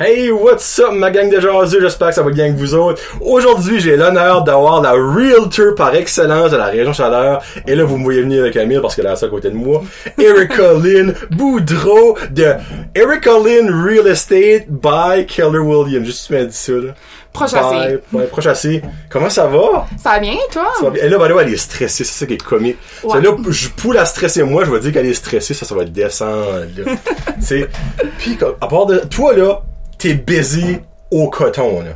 Hey, what's up, ma gang de jaseux? J'espère que ça va bien avec vous autres. Aujourd'hui, j'ai l'honneur d'avoir la realtor par excellence de la région Chaleur. Et là, vous me voyez venir avec Camille parce qu'elle est à côté de moi. Erica Lynn Boudreau de Erica Lynn Real Estate by Keller Williams. Juste, tu m'as dit ça, là. Prochassé. By- ouais, Prochassé. Comment ça va? Ça va bien, toi? Ça va bien. Et là, elle est stressée, c'est ça qui est comique. Ouais. Ça, là, je, pour la stresser, moi, je vais dire qu'elle est stressée, ça, ça va descendre, là. Puis, à part de, toi, là, t'es busy au coton, là.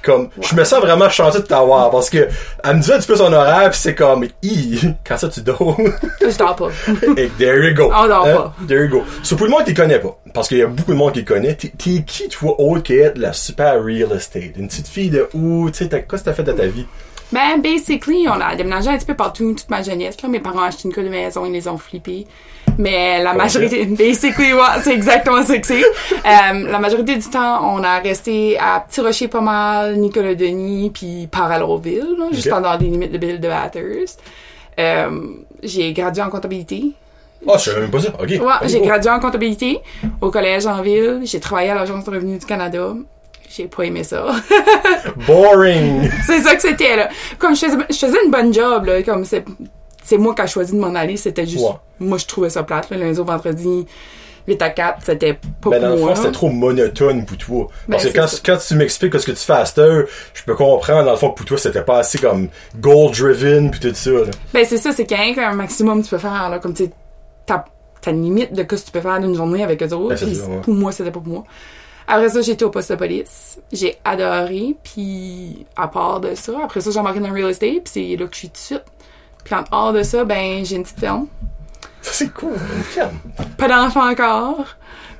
Comme, je me sens vraiment chanceux de t'avoir, parce que, elle me dit un petit peu son horaire, pis c'est comme, hi, quand ça tu dors? Je dors pas. Et there you go. On dort pas. There you go. So, pour le monde qui connaît pas, parce qu'il y a beaucoup de monde qui connaît, t'es, qui, toi, autre qu'être la super real estate? Une petite fille de où, tu sais, qu'est-ce que t'as fait de ta vie? Ben, basically, on a déménagé un petit peu partout toute ma jeunesse. Là. Mes parents ont acheté une de maison, ils les ont flippés. Mais la majorité, basically, ouais, c'est exactement ça que c'est. Euh, la majorité du temps, on a resté à Petit Rocher pas mal, Nicolas Denis, puis Parallelville, là, juste en dehors des limites de Bill de Bathurst. Euh, j'ai gradué en comptabilité. Ah, je savais même pas ça. Ok. Ouais, Oh, j'ai oh. gradué en comptabilité au collège en ville. J'ai travaillé à l'Agence de revenus du Canada. J'ai pas aimé ça. Boring. c'est ça que c'était, là. Comme je faisais, je faisais une bonne job, là. Comme c'est, c'est moi qui ai choisi de m'en aller. C'était juste, Ouais. moi, je trouvais ça plate, là. Lundi au vendredi, 8 à 4, c'était pas Ben, dans pour le fond, c'était trop monotone pour toi. Parce Ben, que quand, quand tu m'expliques ce que tu fais à cette heure, je peux comprendre, dans le fond, que pour toi, c'était pas assez comme goal-driven pis tout ça, là. Ben, c'est ça, c'est qu'il y a un maximum que tu peux faire, là. Comme, tu sais, ta, ta limite de ce que tu peux faire d'une journée avec eux autres. Ben, puis ouais. pour moi, c'était pas pour moi. Après ça, j'étais au poste de police. J'ai adoré. Puis, à part de ça, après ça, j'ai embarqué dans le real estate. Puis c'est là que je suis tout de suite. Puis, en dehors de ça, ben, j'ai une petite ferme. Ça, c'est cool, une ferme. Pas d'enfant encore.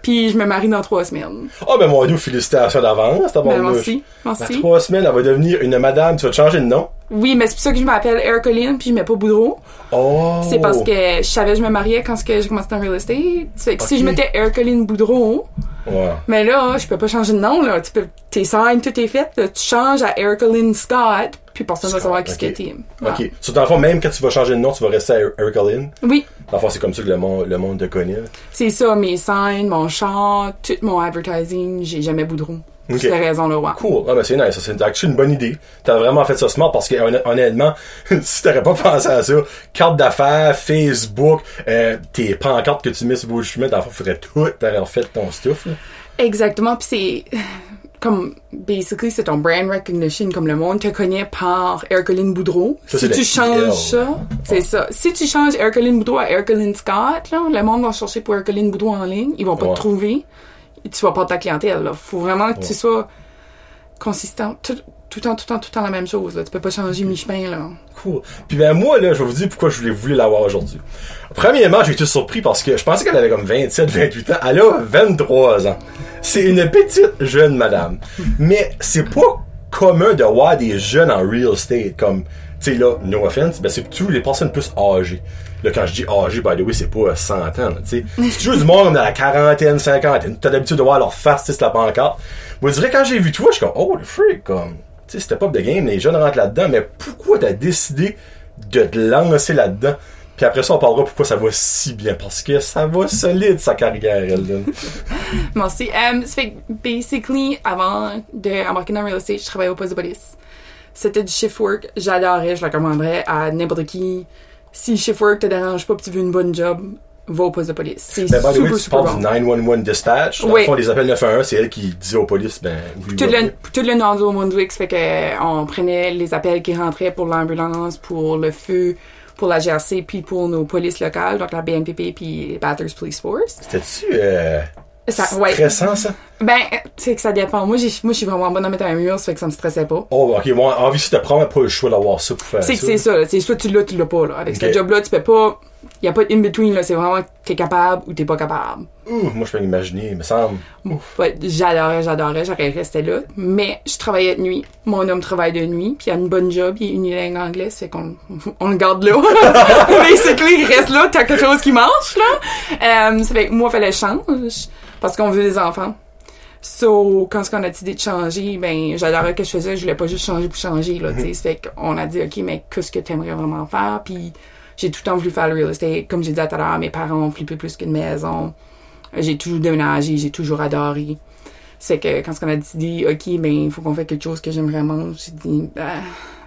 Puis, je me marie dans trois semaines. Ah, ben, mon dieu, félicitations d'avance, t'as Ben, bon merci. Dans Merci. trois semaines, elle va devenir une madame, tu vas te changer de nom? Oui, mais c'est pour ça que je m'appelle Erica Lynn, puis je mets pas Boudreau. Oh. C'est parce que je savais que je me mariais quand j'ai commencé dans le real estate. Fait que si je mettais Lynn Boudreau, Ouais. mais là, je peux pas changer de nom, là. Tu peux, tes signes, tout est fait. là. Tu changes à Lynn Scott, puis personne va Scott, savoir qui. Voilà. Ok. So, dans le fond, même quand tu vas changer de nom, tu vas rester à Erica Lynn. Oui, Dans le fond, c'est comme ça que le monde, le monde te connaît. c'est ça, mes signes, mon chant, tout mon advertising, j'ai jamais Boudreau. Pour Ok. cette raison-là, ouais. Cool. Ah ben c'est nice. C'est actually une bonne idée. T'as vraiment fait ça smart parce que honn- honnêtement, si t'aurais pas pensé à ça, carte d'affaires, Facebook, euh, tes pancartes que tu mets sur le le fond, faudrait tout t'aurais refait ton stuff. Là. Exactement, puis c'est comme basically c'est ton brand recognition comme le monde te connaît par Ercoline Boudreau. Ça, si tu changes ça, c'est ça. Si tu changes Ercoline Boudreau à Ercoline Scott, là, le monde va chercher pour Ercoline Boudreau en ligne, ils vont pas Ouais. te trouver. Tu vas pas ta clientèle là. Faut vraiment que Ouais. tu sois consistant tout tout le temps tout le temps tout le temps la même chose là. Tu peux pas changer mi-chemin là. Cool. Puis ben moi, là, je vais vous dire pourquoi je voulais voulu l'avoir aujourd'hui. Premièrement, j'ai été surpris parce que je pensais qu'elle avait comme 27, 28 ans. Elle a 23 ans. C'est une petite jeune madame. Mais c'est pas commun de voir des jeunes en real estate comme, tu sais là, no offense, ben c'est tous les personnes plus âgées. Là, quand je dis âgé, by the way, c'est pas euh, 100 ans, là, tu sais. C'est toujours du monde dans la quarantaine, cinquantaine. T'as l'habitude de voir leur face, c'est la pancarte. Moi, je dirais, quand j'ai vu toi, je suis comme, oh, le freak, comme, sais, c'était pas de game, les jeunes rentrent là-dedans, mais pourquoi t'as décidé de te lancer là-dedans? Puis après ça, on parlera pourquoi ça va si bien, parce que ça va solide, sa carrière, là. Merci. Um, ça fait basically, avant d'embarquer dans le real estate, je travaillais au poste de police. C'était du shift work. J'adorais, je le recommanderais à n'importe qui. Si le shift work te dérange pas pis tu veux une bonne job, va au poste de police. C'est Ben, super, way, tu super bon. du 911 dispatch? Dans Oui. le fond, les appels 911, c'est elle qui dit aux polices, ben, Tout le, tout le Nouveau-Brunswick, fait que on prenait les appels qui rentraient pour l'ambulance, pour le feu, pour la GRC, puis pour nos polices locales, donc la BNPP puis Bathurst Police Force. C'était-tu, euh, Ça, ouais. stressant, ça? Ben, tu sais que ça dépend. Moi, moi, je suis vraiment bonne à mettre un mur, ça fait que ça me stressait pas. Oh, ok, bon, en vie, si t'as probablement pas le choix d'avoir ça pour faire C'est ça. que c'est ça. C'est soit tu l'as, tu l'as pas, là. Avec ce job-là, tu peux pas. Y a pas de in-between, là. C'est vraiment t'es capable ou t'es pas capable. Ouh, moi, je peux m'imaginer, il me semble. Ouf. Ouais, j'adorais, j'adorais, j'aurais resté là. Mais je travaillais de nuit. Mon homme travaille de nuit, puis il a une bonne job, il est unilingue anglais, c'est qu'on on le garde là. Basically, il reste là, t'as quelque chose qui marche, là. Euh, ça fait que moi, fallait que je change, parce qu'on veut des enfants. So, quand on a décidé de changer, ben, j'adorais que je faisais, je voulais pas juste changer pour changer, là, tu sais. Fait qu'on a dit, OK, mais qu'est-ce que t'aimerais vraiment faire? Puis, j'ai tout le temps voulu faire le real estate. Comme j'ai dit à tout à l'heure, mes parents ont flippé plus qu'une maison. J'ai toujours déménagé, j'ai toujours adoré. C'est que quand on a décidé, OK, ben, il faut qu'on fasse quelque chose que j'aime vraiment, j'ai dit, ah,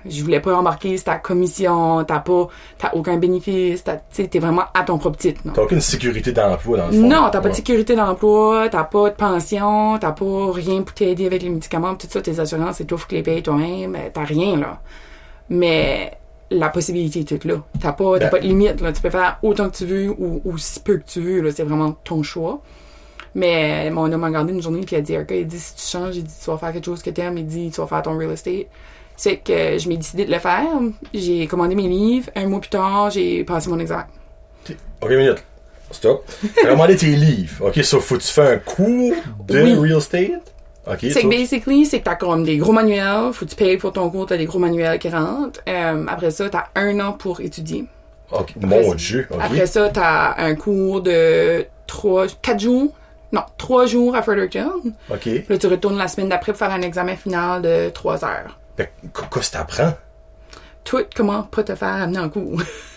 je voulais pas embarquer, c'est ta commission, t'as pas, t'as aucun bénéfice, t'as, t'es vraiment à ton propre titre? T'as aucune sécurité d'emploi dans le fond. Non, t'as pas de sécurité d'emploi, t'as pas de pension, t'as pas rien pour t'aider avec les médicaments, tout ça, tes assurances, c'est toi, faut que les payes toi-même, t'as rien, là. Mais la possibilité est toute là. T'as pas, t'as Ben- pas de limite, là. Tu peux faire autant que tu veux ou aussi peu que tu veux. C'est vraiment ton choix. Mais mon homme m'a regardé une journée puis il a dit, OK, il dit, si tu changes, il dit, tu vas faire quelque chose que t'aimes, il dit, tu vas faire ton real estate. C'est que je m'ai décidé de le faire. J'ai commandé mes livres. Un mois plus tard, j'ai passé mon examen. Ok, minute. Stop. Commandé tes livres. Ok, ça, faut que tu fais un cours de Oui. real estate? Ok, C'est que basically, c'est que t'as comme des gros manuels, faut que tu payes pour ton cours, t'as des gros manuels qui rentrent. Euh, après ça, t'as un an pour étudier. Après- Mon dieu, ok. Après ça, t'as un cours de trois, quatre jours. Non, trois jours à Fredericton. Ok. Là, tu retournes la semaine d'après pour faire un examen final de trois heures. Que, qu'est-ce que t'apprends? Tout, comment pas te faire amener en cours?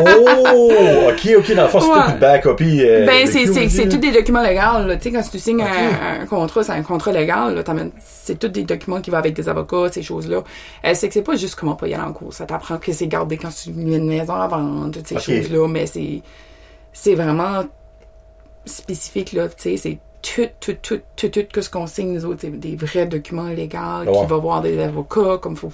Oh! Ok, ok, dans le fond, c'est tout de back-copie. euh, Ben, c'est, tous des documents légaux. Tu sais, quand tu signes Ok. un, un contrat, c'est un contrat légal, c'est tous des documents qui vont avec des avocats, ces choses-là. Euh, c'est que c'est pas juste comment pas y aller en cours. Ça t'apprend que c'est gardé quand tu mets une maison à vendre, toutes ces Ok. choses-là. Mais c'est, c'est vraiment spécifique, là. Tu sais, c'est tout, tout, tout, tout, tout, que ce qu'on signe, nous autres, c'est des vrais documents légaux Ouais. qui va voir des avocats, comme faut,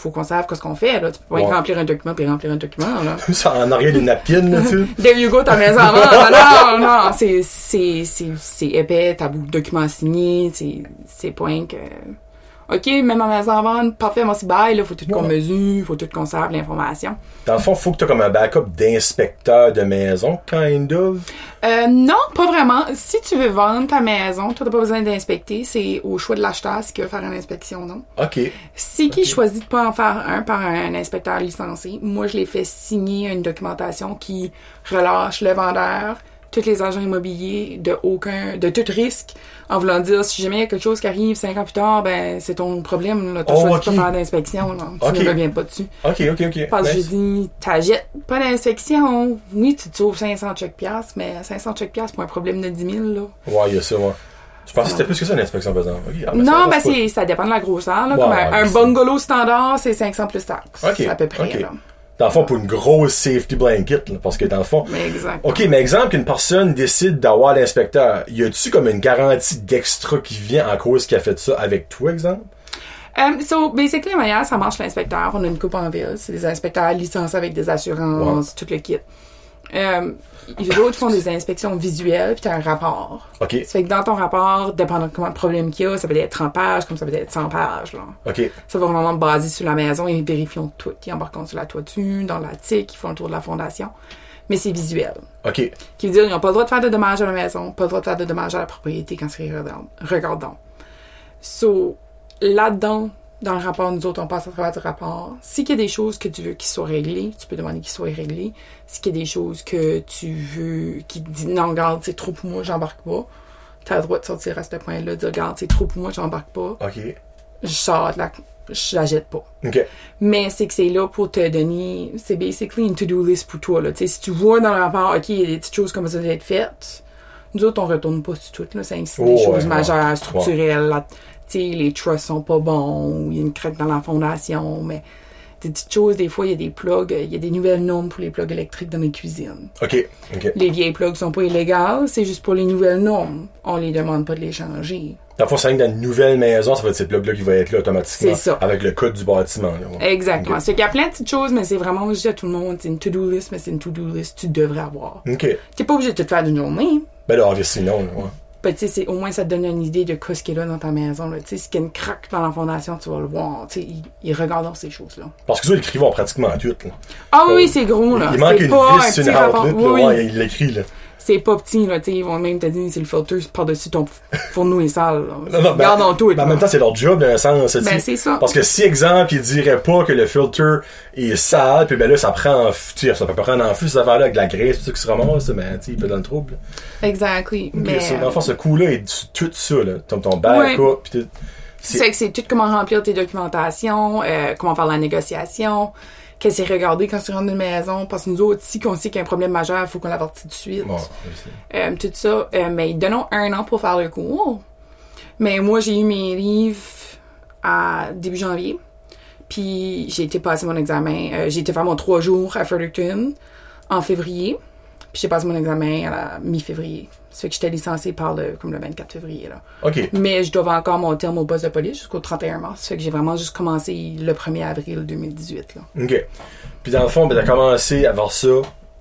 faut qu'on sache ce qu'on fait, là. Tu peux pas Ouais. remplir un document puis remplir un document, là. Ça en arrière des napkins, là, tu. There you go, ta maison. Non, non, non, c'est, c'est, c'est, c'est épais, t'as beaucoup de documents signés, c'est, c'est point que... OK, même ma maison à vendre, parfait, moi c'est bail, là, faut tout qu'on mesure, faut tout qu'on serve l'information. Dans le fond, faut que t'aies comme un backup d'inspecteur de maison, kind of. Euh, non, pas vraiment. Si tu veux vendre ta maison, toi t'as pas besoin d'inspecter, c'est au choix de l'acheteur si tu veut faire une inspection, non? Ok. Si qui choisit de pas en faire un par un inspecteur licencié, moi je l'ai fait signer une documentation qui relâche le vendeur, tous les agents immobiliers de aucun, de tout risque, en voulant dire si jamais il y a quelque chose qui arrive cinq ans plus tard, ben c'est ton problème, là. T'as Oh, choisi de pas faire d'inspection, là. Tu ne reviens pas dessus. Ok, ok, ok. Parce que Nice. j'ai dit, t'achètes pas d'inspection. Oui, tu te sauves 500 check piastres, mais 500 check piastres pour un problème de 10 000, là. Ouais, il y a ça, ouais. Je pensais que c'était plus que ça, une inspection. Ok, ah, ben, Non, ben c'est, ça dépend de la grosseur, là. Comme un, un bungalow standard, c'est 500 plus taxes. Ok, C'est à peu près, là. Dans le fond, pour une grosse safety blanket, là, parce que dans le fond... Mais exact. Ok, mais exemple qu'une personne décide d'avoir l'inspecteur, y a-tu comme une garantie d'extra qui vient en cause qui a fait ça avec toi, exemple? Um, so, basically, manière ça marche l'inspecteur, on a une coupe en ville. C'est des inspecteurs licenciés avec des assurances, tout le kit. Um, les autres font des inspections visuelles, puis t'as un rapport. Ok, Ça fait que dans ton rapport, dépendant de comment de problème qu'il y a, ça peut être 30 pages, comme ça peut être 100 pages, là. ok, Ça va vraiment baser sur la maison, ils vérifient tout. Ils embarquent sur la toiture, dans l'attique, ils font le tour de la fondation. Mais c'est visuel. ok. Qui veut dire qu'ils n'ont pas le droit de faire de dommages à la maison, pas le droit de faire de dommages à la propriété quand c'est regardant. regardant. So, là-dedans, dans le rapport, nous autres, on passe à travers du rapport. S'il y a des choses que tu veux qu'ils soient réglées, tu peux demander qu'ils soient réglées. S'il y a des choses que tu veux, qui te disent non, regarde, c'est trop pour moi, j'embarque pas. T'as le droit de sortir à ce point-là, de dire, regarde, c'est trop pour moi, j'embarque pas. Ok. Je sors de la, je la jette pas. Ok. Mais c'est que c'est là pour te donner, c'est basically une to-do list pour toi, là. Tu sais, si tu vois dans le rapport, OK, il y a des petites choses comme ça doivent être faites, nous autres, on retourne pas sur tout, là. C'est ainsi des choses ouais, majeures, ouais. structurelles, là. Les trusts sont pas bons, ou il y a une craque dans la fondation, mais des petites choses, des fois, il y a des plugs, il y a des nouvelles normes pour les plugs électriques dans les cuisines. Ok. Ok. Les vieilles plugs sont pas illégales, c'est juste pour les nouvelles normes. On les demande pas de les changer. Dans le fond, c'est dans une nouvelle maison, ça va être cette plug-là qui va être là automatiquement. C'est ça. Avec le code du bâtiment. là. Exactement. Ok. C'est qu'il y a plein de petites choses, mais c'est vraiment, je dis à tout le monde, c'est une to-do list, mais c'est une to-do list que tu devrais avoir. Ok. T'es pas obligé de tout faire d'une journée. Ben là, obviously, non, là, ouais. Ben, tu sais, c'est- au moins, ça te donne une idée de ce qui est là dans ta maison. Là. S'il y a une craque dans la fondation, tu vas le voir. Ils, ils regardent ces choses-là. Parce que ça, ils vont pratiquement tout, là. Ah Euh, oui, c'est gros, là. Il manque une un vis une rapport. là, Oui, ouais, il l'écrit, là. C'est pas petit, là. Tu sais, ils vont même te dire c'est le filter par-dessus ton fourneau et sale. là. Non, non, ben, Regardons tout. ben, en même temps, c'est leur job, d'un sens. Ben, c'est ça. Parce que si, exemple, ils diraient pas que le filter est sale, puis ben là, ça prend en f- tu sais, ça peut prendre en flux, cette affaire-là, avec de la graisse, tout ça qui se ramasse, mais, tu il peut dans le trouble. Exactly. Mais, Mais. ça, dans le fond, ce coup-là est tout ça, là. Ton, ton backup, puis tout. C'est tout comment remplir tes documentations, euh, comment faire la négociation, qu'est-ce que c'est regarder quand tu rentres dans une maison, parce que nous autres, si on sait qu'il y a un problème majeur, il faut qu'on l'avertisse tout de suite. Bon, c'est- Euh, tout ça. Euh, mais donnons un an pour faire le cours. Mais moi, j'ai eu mes livres à début janvier. Puis j'ai été passer mon examen. euh, j'ai été faire mon trois jours à Fredericton en février. Puis j'ai passé mon examen à la mi-février. Ça fait que j'étais licenciée par le, comme le 24 février, là. OK. Mais je dois encore mon terme au poste de police jusqu'au 31 mars. Ça fait que j'ai vraiment juste commencé le 1er avril 2018, là. OK. Puis dans le fond, ben, t'as commencé à voir ça.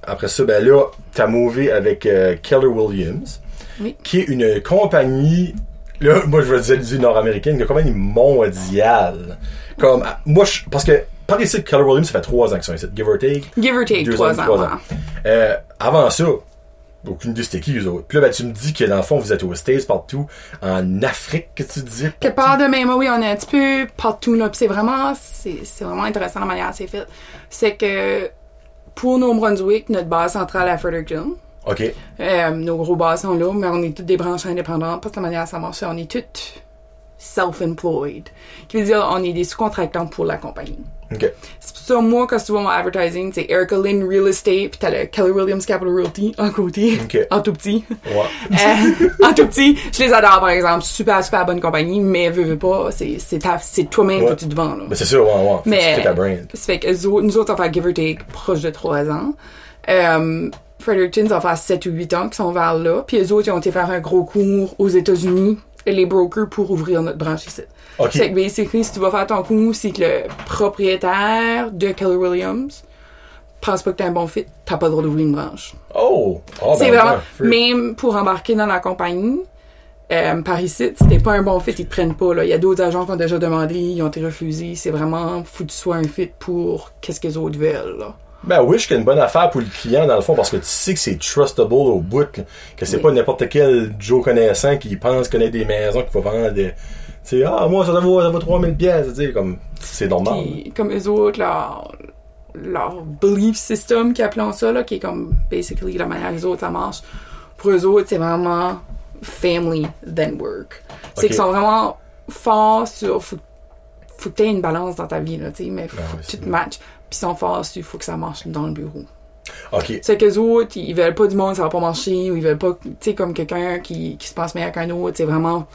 Après ça, ben là, t'as mové avec euh, Keller Williams, Oui. qui est une compagnie, là, moi je veux dire du nord-américaine, une compagnie mondiale. Comme, ah, moi, je, parce que par ici, Keller Williams, ça fait trois ans qu'ils sont ici, give or take. Give or take, Deux trois ans, ans. trois ans. Euh, avant ça, aucune idée c'était qui eux autres. Puis là, ben, tu me dis que dans le fond, vous êtes aux States partout, en Afrique, que tu dis. Quelque part de même, oui, on est un petit peu partout, là. Puis c'est vraiment, c'est, c'est vraiment intéressant la manière c'est fait. C'est que, pour New Brunswick, notre base centrale à Fredericton, OK. euh, nos gros bases sont là, mais on est toutes des branches indépendantes parce que la manière ça marche, on est toutes self-employed. Qui veut dire, on est des sous-contractants pour la compagnie. C'est pour ça, moi, quand tu vois mon advertising, c'est Erica Lynn Real Estate, puis t'as le Keller Williams Capital Realty en côté, en tout petit. Ouais. Euh, en tout petit, je les adore par exemple, super super bonne compagnie, mais veux, veux pas, c'est c'est c'est toi-même Ouais. que tu te vends là. Ben, c'est sûr, ouais, ouais. Mais fais ta brand. ça fait que nous autres on fait give or take proche de 3 ans. Euh, Fredericton ça fait 7 ou 8 ans qu'ils sont vers là, puis eux autres ils ont été faire un gros cours aux États-Unis les brokers pour ouvrir notre branche ici. OK. C'est que basically si tu vas faire ton cours, c'est que le propriétaire de Keller Williams pense pas que t'es un bon fit, t'as pas le droit d'ouvrir une branche. Oh! Oh, C'est ben, vraiment, ouais, freak. même pour embarquer dans la compagnie, euh, par ici, si t'es pas un bon fit, ils te prennent pas, là. Il y a d'autres agents qui ont déjà demandé, ils ont été refusés. C'est vraiment, faut que tu sois un fit pour qu'est-ce que les autres veulent, là. Ben oui, je qu'il y a une bonne affaire pour le client dans le fond parce que tu sais que c'est trustable au bout, que c'est Oui. pas n'importe quel Joe connaissant qui pense connaître des maisons qui va vendre des. Sais, ah, moi, ça vaut, ça vaut 3000 pièces, tu sais, comme, c'est normal. Puis, comme eux autres, leur, leur belief system, qu'ils appellent ça, là, qui est comme, basically, la manière les autres, ça marche. Pour eux autres, c'est vraiment family than work. C'est qu'ils sont vraiment forts sur, faut, faut que t'aies une balance dans ta vie, là, tu sais, mais faut oui, que tu c'est te matches. Puis ils sont forts sur, faut que ça marche dans le bureau. Ok. C'est qu'eux autres, ils veulent pas du monde, ça va pas marcher, ou ils veulent pas, tu sais, comme quelqu'un qui, qui se pense meilleur qu'un autre, c'est vraiment,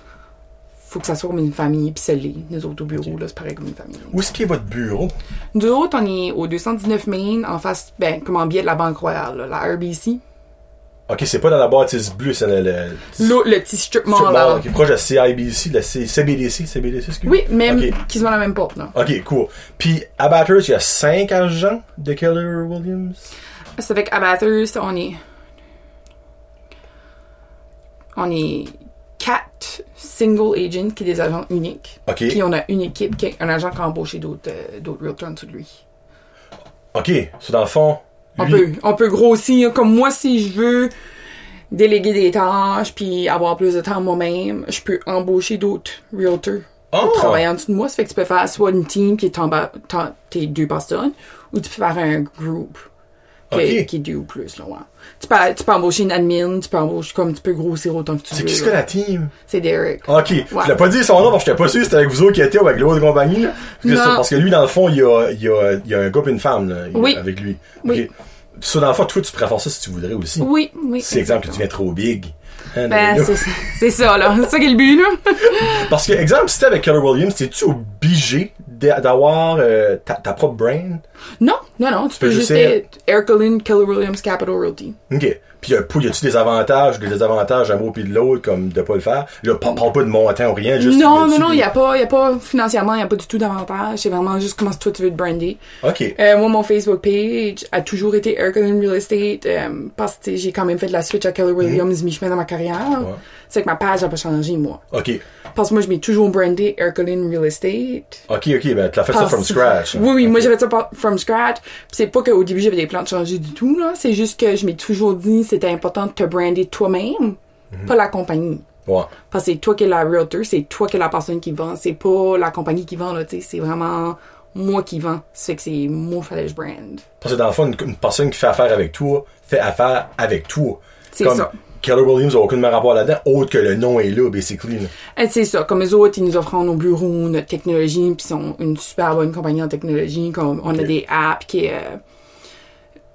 faut que ça soit comme une famille, pis c'est les, nous autres au bureau, là, c'est pareil comme une famille. Où est-ce qu'est votre bureau? Nous autres, on est au 219 Main, en face, ben, comme en biais de la Banque Royale, là, la RBC. Ok, c'est pas dans la bâtisse bleue, c'est le. le le petit strip mall, là. mall, ok, proche de CIBC, de C- CBDC, CBDC, excuse Oui, même, Ok. qui sont à la même porte, là. Ok, cool. Puis, à Batters, il y a 5 agents de Keller Williams? C'est avec Abathurst, on est. On est quatre single agents qui sont des agents uniques. Ok. Puis on a une équipe, qui un agent qui a embauché d'autres euh, realtors en dessous de lui. Ok, c'est dans le fond. On peut, on peut grossir. Comme moi, si je veux déléguer des tâches puis avoir plus de temps moi-même, je peux embaucher d'autres realtors pour Ah! travailler en dessous de moi. Ça fait que tu peux faire soit une team qui est en bas, t'es deux personnes, ou tu peux faire un groupe qui, est, qui est deux ou plus. Là, ouais. Tu, peux, tu peux embaucher une admin, tu peux embaucher comme tu peux grossir autant que tu C'est veux. qui ce que la team? C'est Derek. Ok, Ouais. je l'ai pas dit son nom parce que j'étais pas sûr si c'était avec vous autres qui étiez ou avec l'autre compagnie. Là. Parce, que, parce que lui, dans le fond, il y a, il y a, il y a un gars et une femme là, Oui. avec lui. Oui. Ok. Ça, dans le fond, toi, tu pourrais faire ça si tu voudrais aussi. Oui, oui. C'est exemple que tu deviens trop big. Hein, Ben, c'est c'est ça, là. C'est ça qui est le but, là. Parce que, exemple, si t'es avec Keller Williams, t'es-tu obligé d'a- d'avoir euh, ta, ta propre brand? Non, non, non. Tu peux peux être Erica Lynn, Keller Williams, Capital Realty. Ok. Puis, y a, y a-tu des avantages, des désavantages d'un mot puis de l'autre, comme de pas le faire? Là, parle, parle pas de montant ou rien, juste. non, non, non, il n'y a pas, y a pas, financièrement, il n'y a pas du tout d'avantage. C'est vraiment juste comment toi tu veux te brander. Ok. Euh, moi, mon Facebook page a toujours été Erica Lynn Real Estate, euh, parce que tu j'ai quand même fait de la switch à Keller Williams mi-chemin dans ma carrière. Mhm. Ouais. C'est que ma page n'a pas changé, moi. Ok. Parce que moi, je m'ai toujours brandé Erica Lynn Real Estate. Ok, ok, ben, tu l'as fait ça from scratch. Oui, oui, Ok. moi j'avais ça par- from scratch. C'est pas qu'au début j'avais des plans de changer du tout, là. C'est juste que je m'ai toujours dit c'était important de te brander toi-même, Mhm. pas la compagnie. Ouais. Parce que c'est toi qui es la realtor, c'est toi qui es la personne qui vend. C'est pas la compagnie qui vend, là, tu sais. C'est vraiment moi qui vend. C'est que c'est moi fallait que je brand. Parce que dans le fond, une, une personne qui fait affaire avec toi, fait affaire avec toi. C'est Comme ça. Keller Williams n'a aucun rapport là-dedans, autre que le nom est là, basically. Et c'est ça. Comme les autres, ils nous offrent nos bureaux, notre technologie, puis ils sont une super bonne compagnie en technologie. Comme on a des apps qui euh,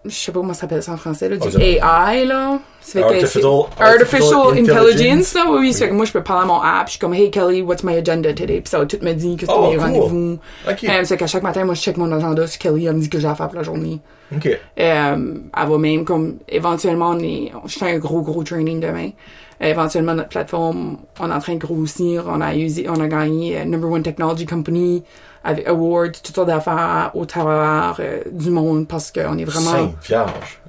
je sais pas comment ça s'appelle ça en français, là, Ah, du ça- AI, là. Ça fait que c'est- Artificial- Artificial Artificial Intelligence, là, oui, oui. Ça fait que moi, je peux parler à mon app, je suis comme, hey Kelly, what's my agenda today? Puis ça va tout me dire que c'est Oh, mes cool. rendez-vous. Ok. Euh, c'est qu'à chaque matin, moi, je check mon agenda sur Kelly, elle me dit que j'ai à faire pour la journée. Ok. Euh, elle va même comme éventuellement on est je fais un gros gros training demain. Euh, éventuellement notre plateforme on est en train de grossir, on a usé, on a gagné number one technology company avec awards, toutes sortes d'affaires au travers euh, du monde parce qu'on est vraiment Sainte Vierge.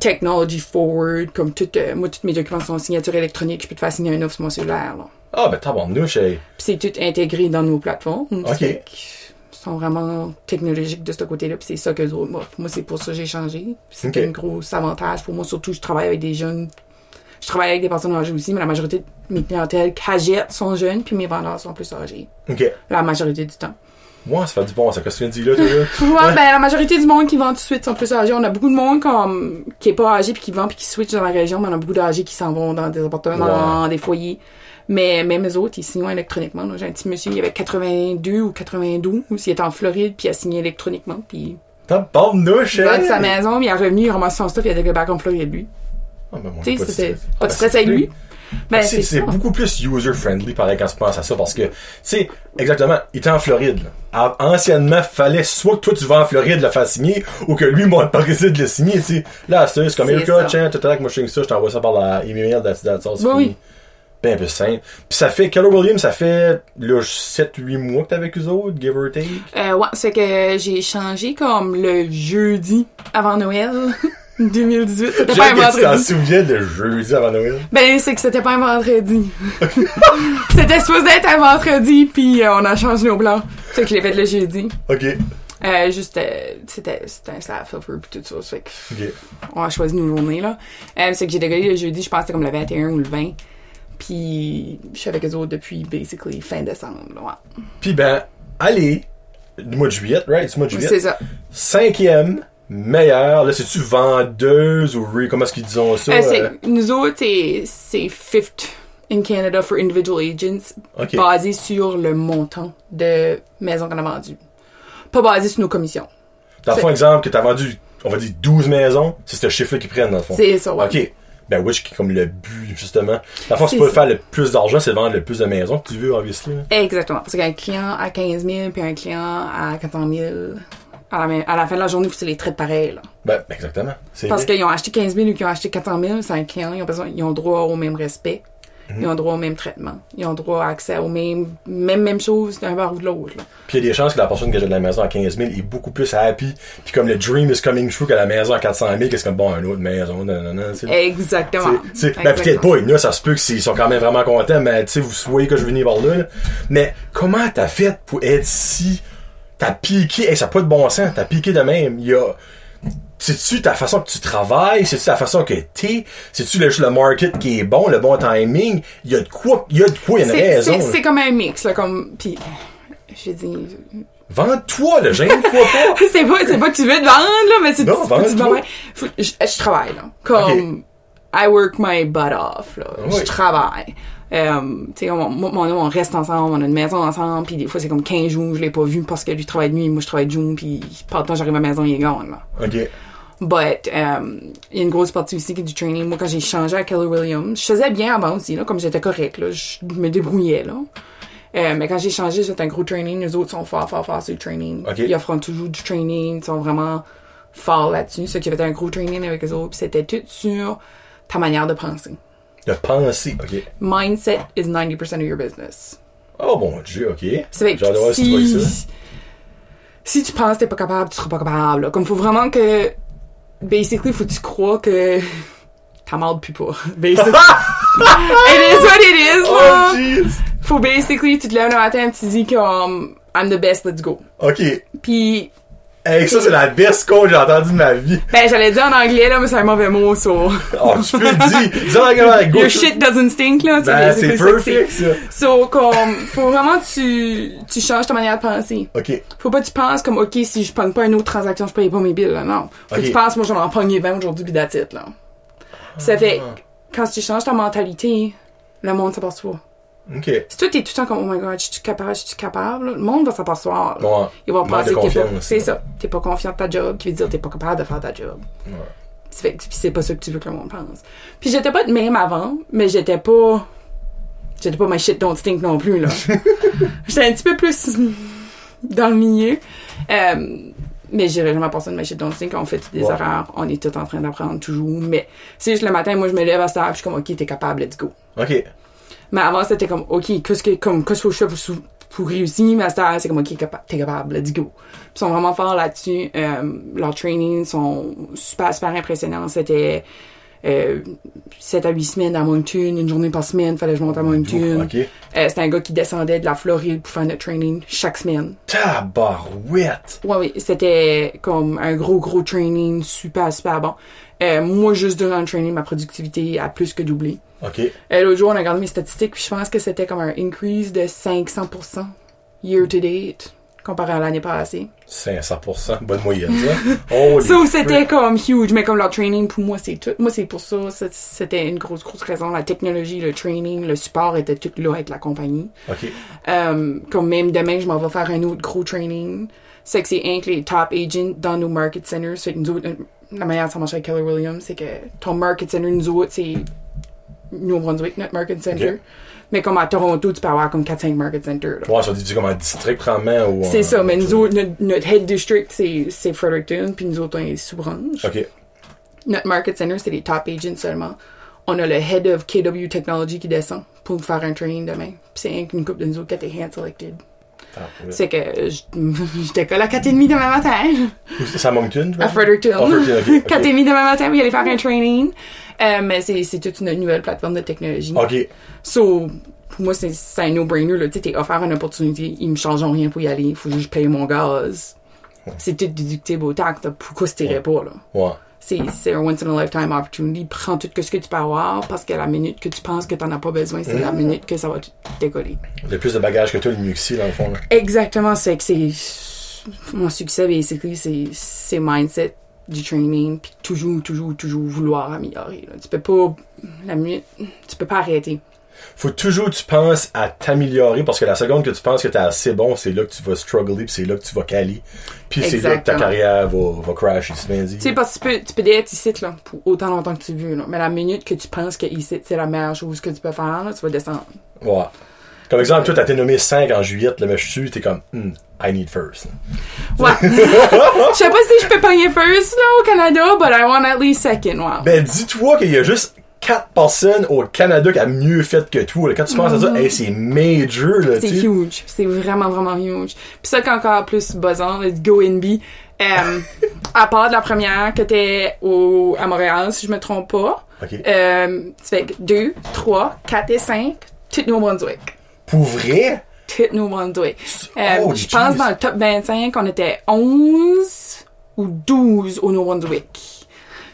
Technology forward comme tout euh, moi tous mes documents sont en signature électronique, je peux te faire signer un offre sur mon cellulaire là. Ah, ben tabarnouche, hey. Puis c'est tout intégré dans nos plateformes. Ok. Ils sont vraiment technologiques de ce côté-là, puis c'est ça que eux autres m'offrent. Moi, c'est pour ça que j'ai changé. C'est un gros avantage pour moi. Surtout, je travaille avec des jeunes. Je travaille avec des personnes âgées aussi, mais la majorité de mes clientèles cagettes sont jeunes, puis mes vendeurs sont plus âgés. Ok. La majorité du temps. Moi, ça fait du bon, ça. Qu'est-ce que tu viens de dire là, toi, là? Ouais, ben, la majorité du monde qui vend tout de suite sont plus âgés. On a beaucoup de monde comme, qui est pas âgé puis qui vend puis qui switch dans la région, mais on a beaucoup d'âgés qui s'en vont dans des appartements, dans des foyers. Mais même eux autres, ils signent électroniquement. J'ai un petit monsieur, il avait 82 ou 92, il était en Floride puis il a signé électroniquement puis Tabarnouche, il va de hey. sa maison, il est revenu, il a ramassé son stuff, il a été back en Floride lui. Ah, ben, moi, Tu pas sais, de c'était pas de stress avec lui? Ben, c'est beaucoup plus user-friendly, pareil, quand tu penses à ça, parce que, tu sais, exactement, il était en Floride, là. Anciennement, fallait soit que toi tu vas en Floride le faire signer, ou que lui, moi, pas réussi de le signer, tu sais. Là, c'est comme, hey, ça. tiens, tout à l'heure, moi, je signe ça, je t'envoie ça par la email, that's, that's all, fini. oui. Ben, plus simple. Puis ça fait, Keller Williams, ça fait, là, 7-8 mois que t'es avec eux autres, give or take. Euh, ouais, c'est que j'ai changé comme le jeudi avant Noël 2018. C'était pas un que tu t'en vendredi. souviens le jeudi avant Noël? Ben, c'est que c'était pas un vendredi. c'était supposé être un vendredi, puis euh, on a changé nos plans. Fait que je l'ai fait le jeudi. Ok. Euh, juste, euh, c'était, un staff offer pis tout ça. Fait que, on a choisi nos journées, là. C'est que j'ai décollé le jeudi, je pense que c'était comme le 21 ou le 20. Puis, je suis avec eux autres depuis, basically, fin décembre, ouais. Puis ben, allez, du mois de juillet, right? Du mois de juillet. C'est ça. Cinquième, meilleur. Là, c'est-tu vendeuse ou re- comment est-ce qu'ils disent ça? Euh, euh, nous autres, c'est, fifth in Canada for individual agents, basé sur le montant de maisons qu'on a vendues. Pas basé sur nos commissions. Dans le fond, exemple, que t'as vendu, on va dire 12 maisons, c'est ce chiffre-là qu'ils prennent, dans le fond. C'est ça, ouais. Ok. Ben, which qui est comme le but, justement. Dans le fond, de ça. faire le plus d'argent, c'est de vendre le plus de maisons que tu veux, obviously. Exactement. Parce qu'un client à 15 000 puis un client à 400 000, à la, même- à la fin de la journée, c'est les traits pareils, là. Ben, ben, exactement. Parce qu'ils ont acheté 15 000 ou qu'ils ont acheté 400 000, c'est un client, ils ont besoin, ils ont droit au même respect. Mhm. Ils ont droit au même traitement. Ils ont droit à accès aux mêmes, même, même chose d'un bar ou de l'autre. Puis il y a des chances que la personne qui achète la maison à 15 000 est beaucoup plus happy. Puis comme le dream is coming true que la maison à 400 000, qu'est-ce comme bon, une autre maison. Exactement. Tu sais, ben, peut-être pas, ça se peut qu'ils sont quand même vraiment contents, mais tu sais, vous voyez que je venais par là, là. Mais comment t'as fait pour être si. T'as piqué, hey, ça n'a pas de bon sens, t'as piqué de même. Il y a. C'est-tu ta façon que tu travailles? C'est-tu ta façon que t'es? C'est-tu le, le market qui est bon, le bon timing? Il y a de quoi, il y a de quoi, il y a une C'est- raison. c'est- là. Comme un mix, là, comme, pis, je dis, Vends-toi, le gêne, toi pas. c'est pas, c'est pas que tu veux te vendre, là, mais c'est Non, vendes. Faut- je, je travaille, là. Comme, I work my butt off, là. Oui. Je travaille. Euh, tu sais, on, homme, on reste ensemble, on a une maison ensemble, puis des fois, c'est comme 15 jours, je l'ai pas vu parce que lui travaille de nuit, moi, je travaille de jour, puis le temps, j'arrive à la maison, il est gone, là. Ok. But, um, il y a une grosse partie aussi qui est du training. Moi, quand j'ai changé à Keller Williams, je faisais bien avant aussi, là, comme j'étais correct, là. Je me débrouillais, là. Euh, mais quand j'ai changé, c'était un gros training. Les autres sont forts, forts, forts sur le training. Ok. Ils offrent toujours du training. Ils sont vraiment forts là-dessus. Ceux qui avaient un gros training avec les autres. C'était tout sur ta manière de penser. De penser, ok. Mindset is 90% of your business. Oh mon dieu, ok. J'ai hâte de voir si tu vois ça. si tu penses que t'es pas capable, tu seras pas capable. là. Comme faut vraiment que, basically, faut que tu crois que ta marde pue pas. Basically. it is what it is, Oh là. jeez. Faut basically, tu te lèves le matin et tu te dis comme, I'm the best, let's go. Ok. Puis, Hey, ça c'est la best code que j'ai entendue de ma vie. ben, j'allais dire en anglais, là, mais c'est un mauvais mot, so. Oh, tu peux le dire. Dis en anglais avec Your shit doesn't stink, là. Ben, c'est ça perfect, ça. So, comme, faut vraiment que tu, tu changes ta manière de penser. Ok. Faut pas que tu penses comme, OK, si je pogne pas une autre transaction, je paye pas mes billes, là. Non. Faut que tu penses, moi, j'en ai pogné 20 aujourd'hui, it, là. Ça fait, Ah. quand tu changes ta mentalité, le monde s'aperçoit. Si toi, t'es tout le temps comme, oh my god, je suis capable, je suis capable, le monde va s'apercevoir. Bon, Ils vont penser que t'es pas, c'est ça. T'es pas confiant de ta job, qui veut dire t'es pas capable de faire ta job. Ouais. Ça fait que- Puis c'est pas ça que tu veux que le monde pense. Puis j'étais pas de même avant, mais j'étais pas. J'étais pas my shit don't stink non plus, là. j'étais un petit peu plus dans le milieu. Euh, mais j'irais jamais passer de my shit don't stink. On fait des Ouais. erreurs. On est tout en train d'apprendre toujours. Mais c'est juste le matin, moi, je me lève à heure, puis je suis comme, OK, t'es capable, let's go. OK. Mais avant, c'était comme, OK, qu'est-ce que, comme, qu'est-ce que je fais pour, réussir? Mais à c'est comme, OK, t'es capable, let's go. Puis ils sont vraiment forts là-dessus. Euh, leurs trainings sont super, super impressionnants. C'était, euh, 7 à 8 semaines à Moncton, une journée par semaine, fallait que je monte à Moncton. OK. Euh, c'était un gars qui descendait de la Floride pour faire notre training chaque semaine. Tabarouette! Ouais, oui, c'était comme un gros, gros training, super, super bon. Euh, moi, juste durant le training, ma productivité a plus que doublé. OK. Euh, L'autre jour, on a regardé mes statistiques, puis je pense que c'était comme un increase de 500% year to date comparé à l'année passée. 500%. Bonne moyenne, ça. Ça, c'était comme huge, mais comme leur training, pour moi, c'est tout. Moi, c'est pour ça, c'était une grosse, grosse raison. La technologie, le training, le support était tout là avec la compagnie. OK. Euh, comme même demain, je m'en vais faire un autre gros training. C'est que c'est un que les top agents dans nos market centers. C'est que nous autres, euh, la manière dont ça marche avec Keller Williams, c'est que ton market center, nous autres, c'est New Brunswick, notre market center. Ok. Mais comme à Toronto, tu peux avoir comme 4-5 market centers. Ouais, ça dit comme un district, ou... C'est un- ça, mais nous autres, notre, notre head district, c'est, c'est Fredericton, puis nous autres, on est sous branche. OK. Notre market center, c'est les top agents seulement. On a le head of KW Technology qui descend pour nous faire un training demain. Puis c'est un qu'une couple de nous autres qui a été hand selected. Tabarouette. C'est que je, je décolle à 4h30 demain matin C'est à Moncton, je à? Fredericton. Ah, Fredericton, ok, ok. 4h30 demain matin, oui, aller faire un training. Euh, mais c'est, toute une nouvelle plateforme de technologie. OK. So, pour moi, c'est, un no-brainer. Tu sais, t'es offert une opportunité, ils me changent rien pour y aller. Il faut juste payer mon gaz. C'est tout déductible au taxe. là. Pourquoi tu t'irais pas, là? Ouais. C'est, un once in a lifetime opportunity. Prends tout ce que tu peux avoir parce que la minute que tu penses que t'en as pas besoin, c'est Mm. la minute que ça va tout décoller. Le plus de bagages que toi, le si, dans le fond, là. Exactement, c'est que c'est mon succès c'est c'est mindset du training puis toujours toujours toujours vouloir améliorer là. tu peux pas la minute tu peux pas arrêter Faut toujours que tu penses à t'améliorer parce que la seconde que tu penses que t'es assez bon, c'est là que tu vas struggler puis c'est là que tu vas caler. Puis c'est là que ta carrière va, va crasher, tu sais parce que tu peux tu peux être ici là pour autant longtemps que tu veux là. mais la minute que tu penses que ici c'est la meilleure chose que tu peux faire là, tu vas descendre Ouais. Comme exemple, toi, t'as été nommé 5 en juillet, là, mais je suis, t'es comme, Hmm, I need first. ouais je sais pas si je peux pogner first là au Canada but I want at least second wow Ben, dis-toi qu'il y a juste 4 personnes au Canada qui a mieux fait que toi. là. Quand tu penses à ça, hey, c'est major, là, Mm-hmm. C'est tu huge. C'est vraiment, vraiment huge. Puis ça, qui est encore plus buzzant, let's go NB. Euh, à part de la première que t'es au, à Montréal, si je me trompe pas. OK. Euh, ça fait que 2, 3, 4 et 5, tout New Brunswick. Pour vrai? Tout New Brunswick. Euh, je pense dans le top 25, on était 11 ou 12 au New Brunswick.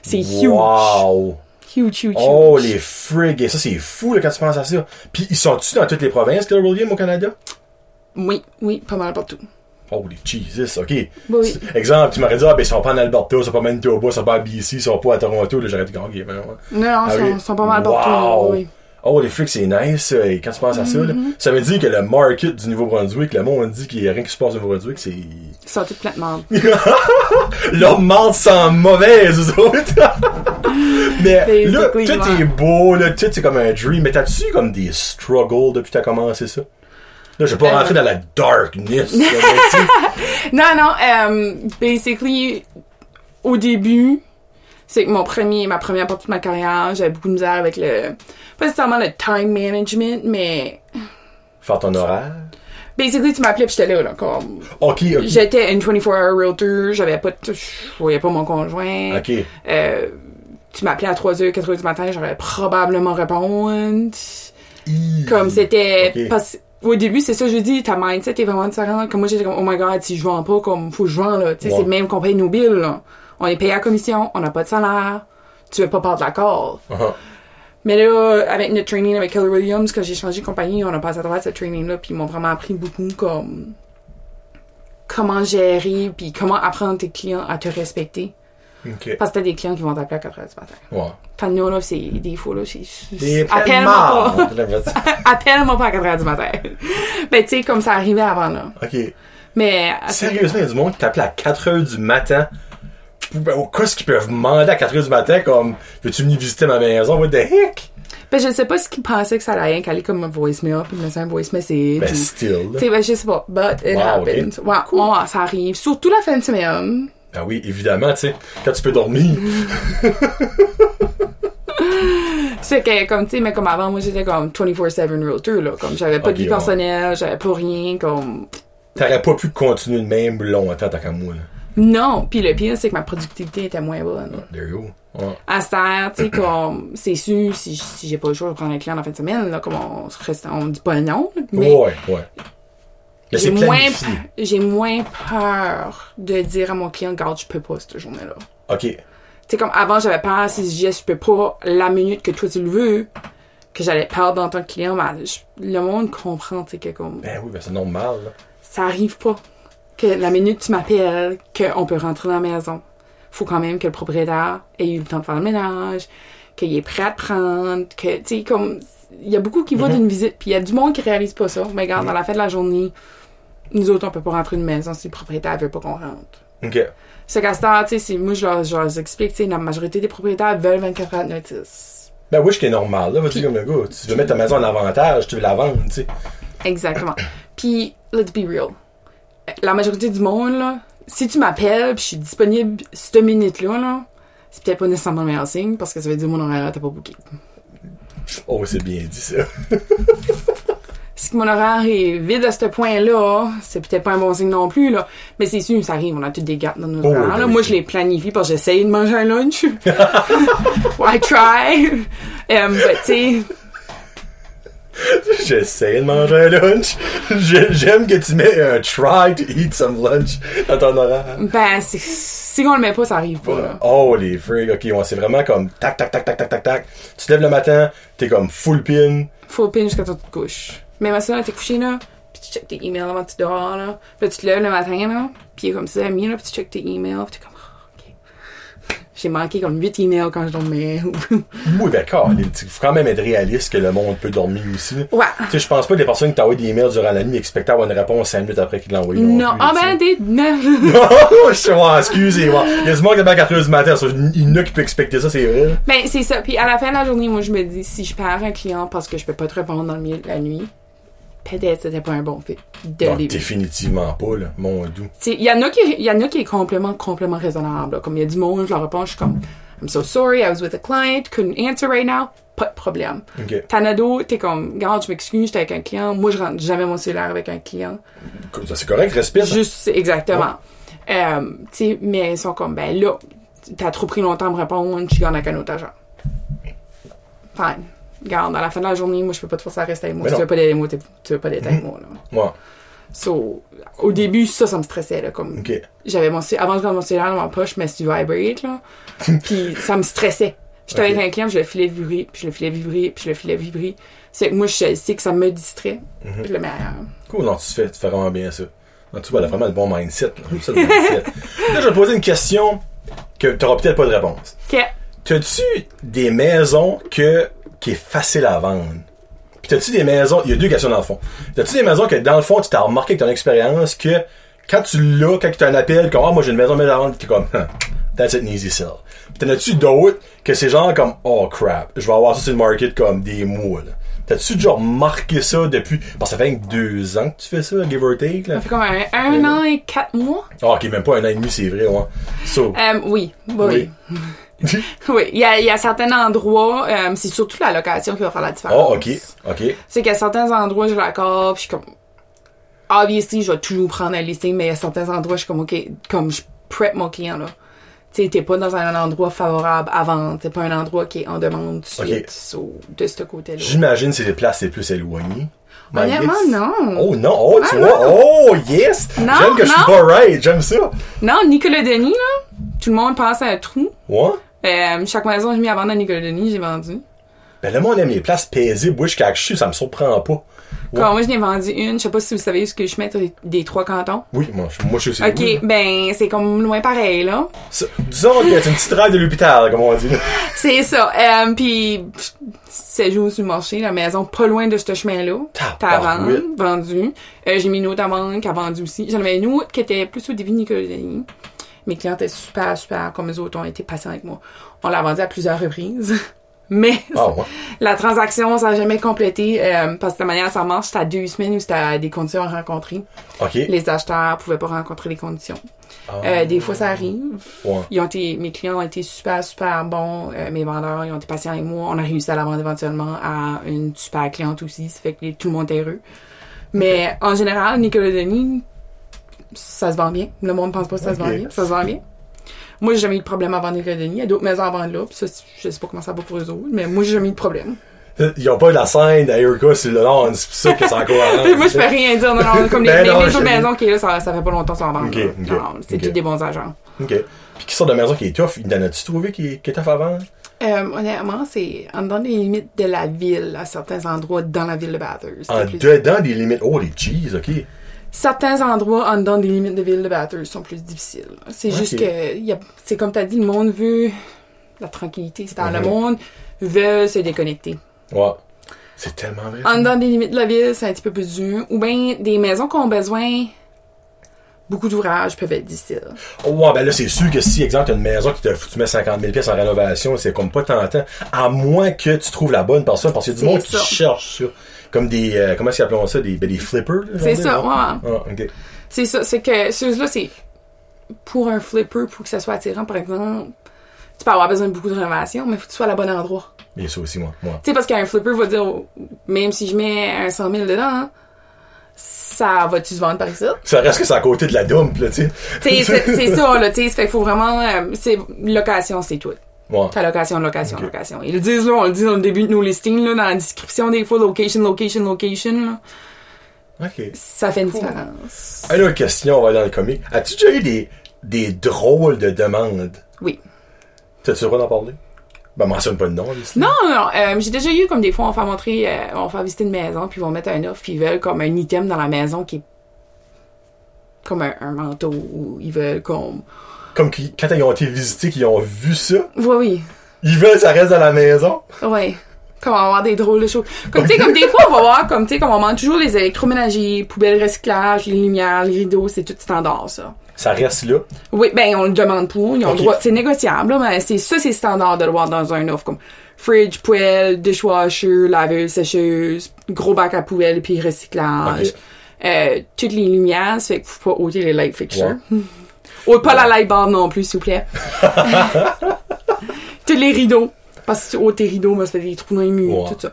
C'est huge. Wow! Huge, huge, Oh, huge. les frigs! Ça, c'est fou, là, quand tu penses à ça. Puis, ils sont-tu dans toutes les provinces, Keller William, au Canada? Oui, oui, pas mal partout. Holy Jesus, OK. Oui. Exemple, tu m'aurais dit, ah, ben, ils sont pas en Alberta, ils sont pas à Manitoba, ils sont pas à BC, ils sont pas à Toronto, là, j'aurais dit, OK, ben, ouais. Non, non, Ah ils sont, oui. sont pas mal partout. Oui. Oh, les frics, c'est nice, ça. Et quand tu penses à ça, là, Mm-hmm. ça veut dire que le market du Nouveau-Brunswick, le monde dit qu'il y a rien qui se passe au Nouveau-Brunswick, c'est... Ils sont toutes complètement Leur menthe sent mauvaise, eux autres. mais là, tout est beau, là, tout c'est comme un dream. Mais t'as-tu comme des struggles depuis que t'as commencé ça? Là, je vais pas Euh. rentrer dans la darkness. là. Non, non, euh, basically, au début, c'est que mon premier, ma première partie de ma carrière, j'avais beaucoup de misère avec le, pas nécessairement le time management, mais Faire ton horaire? basically, tu m'appelais pis j'étais là, là, comme, Ok, ok. j'étais une 24-hour realtor, j'avais pas, de- je voyais pas mon conjoint, Ok. euh, tu m'appelais à 3h, 4h du matin, j'aurais probablement répondre. Hi. Comme c'était. Parce au début, c'est ça, je dis, ta mindset est vraiment différente. Comme moi, j'étais comme, oh my god, si je vends pas, comme, faut que je vends, là. Tu sais, Ouais. c'est le même nos bills, là. On est payé à commission, on n'a pas de salaire. Tu veux pas perdre la call. Uh-huh. Mais là, avec notre training avec Keller Williams, quand j'ai changé de compagnie, on a passé à travers ce training-là, puis ils m'ont vraiment appris beaucoup, comme, comment gérer, puis comment apprendre tes clients à te respecter. Parce que t'as des clients qui vont t'appeler à 4 heures du matin. Ouais. T'en as, là, c'est des fois, là, c'est... Appelle-moi pas. Appelle-moi pas à 4 heures du matin. ben, tu sais, comme ça arrivait avant, là. ok. Mais, à- Sérieusement, il y a du monde qui t'appelait à 4 heures du matin ben, qu'est-ce qu'ils peuvent demander à 4h du matin comme, veux-tu venir visiter ma maison? What the heck? Ben, je sais pas ce qu'ils pensaient que ça allait qu'aller comme un voicemail, puis me un voice message. Ben, still. Tu sais, ben, je sais pas. But it Wow, happens. Ouais, ouais, ça arrive. Surtout la fin de semaine. Ben oui, évidemment, tu sais, quand tu peux dormir. C'est que, comme, tu sais, mais comme avant, moi, j'étais comme 24-7 realtor, là. Comme, j'avais pas de vie ouais. personnelle, j'avais pas rien, comme. T'aurais pas pu continuer de même longtemps tant qu'à moi, là. Non. Puis le pire, c'est que ma productivité était moins bonne. There you go. Ouais. À cette heure, tu sais, comme, c'est sûr, si, si j'ai pas le choix de prendre un client la fin de semaine, là, comme on, se reste- on dit pas non, mais Ouais, ouais. J'ai c'est moins, j'ai moins peur de dire à mon client, garde, je peux pas cette journée-là. OK. Tu sais, comme avant, j'avais peur, si je disais, je peux pas la minute que toi tu le veux, que j'allais perdre dans ton client, mais je- le monde comprend, tu sais, que comme, Ben oui, ben c'est normal, là. ça arrive pas. Que la minute tu m'appelles, qu'on peut rentrer dans la maison. Faut quand même que le propriétaire ait eu le temps de faire le ménage, qu'il est prêt à te prendre, que, tu sais, comme, il y a beaucoup qui vont d'une visite, puis il y a du monde qui réalise pas ça. Mais regarde, dans la fin de la journée, nous autres, on peut pas rentrer une maison si le propriétaire veut pas qu'on rentre. OK. C'est qu'à tu sais, moi, je leur, je leur explique, tu sais, la majorité des propriétaires veulent 24 heures de notice. Ben oui, ce qui est normal, là. Vas-y, comme le gars. Tu veux mettre ta maison en avantage, tu veux la vendre, tu sais. Exactement. Puis, let's be real. La majorité du monde, là, si tu m'appelles puis je suis disponible cette minute-là, là, c'est peut-être pas nécessairement le meilleur signe parce que ça veut dire mon horaire t'as pas booké. Oh, c'est bien dit, ça. Si mon horaire est vide à ce point-là, c'est peut-être pas un bon signe non plus, là. Mais c'est sûr, ça arrive, on a tous des gaps dans nos Oh, horaires, oui, là. oui. Moi, je les planifie parce que j'essaye de manger un lunch. I try? Um, but, tu sais, J'essaie de manger un lunch. J'aime que tu mets un try to eat some lunch dans ton horaire. ben, si on le met pas, ça arrive pas, là. Oh, les frigs, ok, ouais, c'est vraiment comme tac, tac, tac, tac, tac, tac, tac. Tu te lèves le matin, t'es comme full pin. Faut pin jusqu'à que tu te couches. Mais ma soeur, t'es couché, là, pis tu checkes tes emails avant que tu dors, là. Puis là, tu te lèves le matin, là, est comme ça, là, pis tu checkes tes emails, pis t'es comme. J'ai manqué comme 8 emails quand je dormais. Oui, ben, il faut quand même être réaliste que le monde peut dormir aussi. ouais. Tu sais, je pense pas que des personnes qui t'envoient des emails durant la nuit expectent avoir une réponse 5 minutes après qu'ils l'ont envoyé. Non, ah ben, des, non. Je sais, ouais, excusez, ouais. Il y a du monde qui est à 4 heures du matin, il y en a qui peut expecter ça, c'est vrai. Ben, c'est ça. Puis à la fin de la journée, moi, je me dis, si je perds un client parce que je peux pas te répondre dans le milieu de la nuit, peut-être c'était pas un bon fit. De Non, début. définitivement pas, là, mon doux. Il y en a qui, y en a qui est complètement, complètement raisonnable. là. Comme il y a du monde, je leur réponds, je suis comme, I'm so sorry, I was with a client, couldn't answer right now. Pas de problème. Ok. T'en as d'autres, t'es comme, regarde, je m'excuse, j'étais avec un client. Moi, je rentre jamais mon cellulaire avec un client. Ça, C'est correct, respire. ça. Juste, exactement. Euh, mais ils sont comme, ben là, t'as trop pris longtemps à me répondre, je garde avec un autre agent. Fine. Regarde, à la fin de la journée, moi, je peux pas te forcer à rester avec moi. Mais Si tu veux pas d'être avec moi, tu veux pas d'être avec moi, là. Ouais, So, au début, ça, ça me stressait, là, comme, ok. j'avais mon avant mon cellulaire dans ma poche, mais c'est du vibrate, là. puis ça me stressait. J'étais Ok. avec un client, je le filais vibrer, puis je le filais vibrer, puis je le filais vibrer. C'est que moi, je sais que ça me distrait. Mhm. Je le mets ailleurs. Cool, non, tu fais, tu fais vraiment bien ça. Non, tu vois, elle a vraiment le bon mindset. là. J'aime ça, le mindset. Là, je vais te poser une question que tu n'auras peut-être pas de réponse. Ok. T'as-tu des maisons que, qui est facile à vendre? Puis t'as-tu des maisons, il y a deux questions dans le fond. T'as-tu des maisons que dans le fond, tu t'as remarqué avec ton expérience que quand tu l'as, quand tu as un appel, comme, ah, moi j'ai une maison à vendre, t'es comme, that's an easy sell. Puis t'en as-tu d'autres que c'est genre comme, oh crap, je vais avoir ça sur le market comme des mois, là. T'as-tu genre marqué ça depuis, parce que ça fait que deux ans que tu fais ça, give or take, là? Ça fait comme un, un an et quatre mois. Ah, ok, même pas un an et demi, c'est vrai, ouais. So, Euh, oui, oui. Oui. Oui, il y a, y a certains endroits, euh, c'est surtout la location qui va faire la différence. oh, ok, ok. C'est qu'il y a certains endroits, je l'accorde, puis je suis comme, obviously, je vais toujours prendre un listing, mais il y a certains endroits, je suis comme, ok, comme je prep mon client, là. Tu sais, t'es pas dans un endroit favorable à vendre, t'es pas un endroit qui est en demande tout de suite, so, de ce côté-là. J'imagine que c'est des places les plus éloignées. My Honnêtement, non. Oh non, oh tu Ah, vois, oh yes! Non, J'aime que je suis pas right, j'aime ça. Non, Nicolas Denis, là, tout le monde pense à un trou. Ouais? Euh, chaque maison que j'ai mis à vendre à Nicolas Denis, j'ai vendu. Ben le monde aime les places paisibles, que je suis, ça me surprend pas. Ouais. Quand moi, je n'ai vendu une, je sais pas si vous savez ce que je mets des, trois cantons. Oui, moi, je, moi je sais. Ok, oui. ben, c'est comme loin pareil, là. Ça- disons que c'est une petite ride de l'hôpital, comme on dit. C'est ça. Euh, puis c'est jour sur le marché, la maison pas loin de ce chemin-là. T'as Tabarouette. vendu. Euh, j'ai mis une autre à vendre qui a vendu aussi. J'en avais une autre qui était plus au début de Nicolas Denis. Mes clients étaient super, super, comme eux autres ont été patients avec moi. On l'a vendu à plusieurs reprises. Mais Ah, ouais. la transaction, ça n'a jamais complété euh, parce que de manière ça marche, c'était à deux semaines où c'était à des conditions à rencontrer. Les acheteurs pouvaient pas rencontrer les conditions. Ah, Euh, des fois, ça arrive. ouais. Ils ont été, mes clients ont été super, super bons. Euh, mes vendeurs, ils ont été patients avec moi. On a réussi à la vendre éventuellement à une super cliente aussi. Ça fait que les- tout le monde est heureux. Mais en général, Nicolas Denis, ça se vend bien. Le monde pense pas que ça se vend bien. Ça se vend bien. Moi, j'ai jamais eu de problème à vendre Nicolas Denis. Il y a d'autres maisons à vendre là. Puis ça, je sais pas comment ça va pour eux autres. Mais moi, j'ai jamais eu de problème. Ils ont pas la scène à sur le long, c'est ça que c'est encore moi, je peux rien dire. Non, non, comme les, Ben les- non, les autres maisons qui est là, ça, ça fait pas longtemps sans vendre. Ok, là. ok, Non, c'est tous des bons agents. OK. Puis qui sort de maison qui est tough, il en a-tu trouvé qui, qui est tough à vendre? Euh, honnêtement, c'est en dedans des limites de la ville, à certains endroits dans la ville de Bathurst. En dedans des limites. Oh, les cheese, OK. Certains endroits en dedans des limites de ville de Bathurst sont plus difficiles. C'est juste que, y a- c'est comme t'as dit, le monde veut la tranquillité. C'est dans le monde veut se déconnecter. Ouais. C'est tellement vrai. En dedans des limites de la ville, c'est un petit peu plus dur. Ou bien des maisons qui ont besoin beaucoup d'ouvrages peuvent être difficiles. Oh, ouais, ben là, c'est sûr que si, exemple, t'as une maison qui te tu mets 50 000 pièces en rénovation, c'est comme pas tentant. À moins que tu trouves la bonne personne, parce qu'il y a du monde qui ça. cherche ça. Comme des, euh, comment est-ce qu'ils appellent ça? Des, ben, des flippers? C'est ça, ouais. Ah. C'est ça, c'est que ceux-là, c'est pour un flipper, pour que ça soit attirant, par exemple, tu peux avoir besoin de beaucoup de rénovation, mais faut que tu sois à la bonne endroit. Bien sûr aussi, moi. moi. Tu sais, parce qu'un flipper va dire, même si je mets un 100 000 dedans, hein, ça va-tu se vendre par ici? Ça reste que c'est à côté de la dump, là, tu sais. C'est ça, là, tu sais, fait qu'il faut vraiment, euh, c'est, location, c'est tout. Ouais. Ta location, location, location. Ils le disent, là, on le dit dans le début de nos listings, là, dans la description des fois, location, location, location, là. OK. Ça fait une différence. Alors, question, on va aller dans le comique. As-tu déjà eu des, des drôles de demandes? Oui. T'as-tu le droit d'en parler? Ben, mentionne pas de nom. Non, non, non. Euh, j'ai déjà eu comme des fois, on va faire montrer, euh, on va faire visiter une maison, puis ils vont mettre un offre, puis ils veulent comme un item dans la maison qui est comme un, un manteau, ou ils veulent comme... Comme quand ils ont été visités, qu'ils ont vu ça, Oui, oui. ils veulent que ça reste dans la maison. Ouais. Comme on va avoir des drôles de choses. Comme, tu sais, comme des fois, on va voir, comme, tu sais, comme on demande toujours les électroménagers, poubelles recyclage, les lumières, les rideaux, c'est tout standard, ça. Ça reste là. Oui, ben, on le demande pour, ils ont le droit, c'est négociable, là, mais c'est, ça, c'est standard de le voir dans un offre, comme fridge, poêle, dishwasher, laveuse, sécheuse, gros bac à poubelle, puis recyclage. Euh, toutes les lumières, ça fait qu'il faut pas ôter les light fixtures. Ôte pas la light bar non plus, s'il vous plaît. tous les rideaux. Parce que si tu ôtes tes rideaux, moi, ça fait des trous dans les murs, Ouais. tout ça.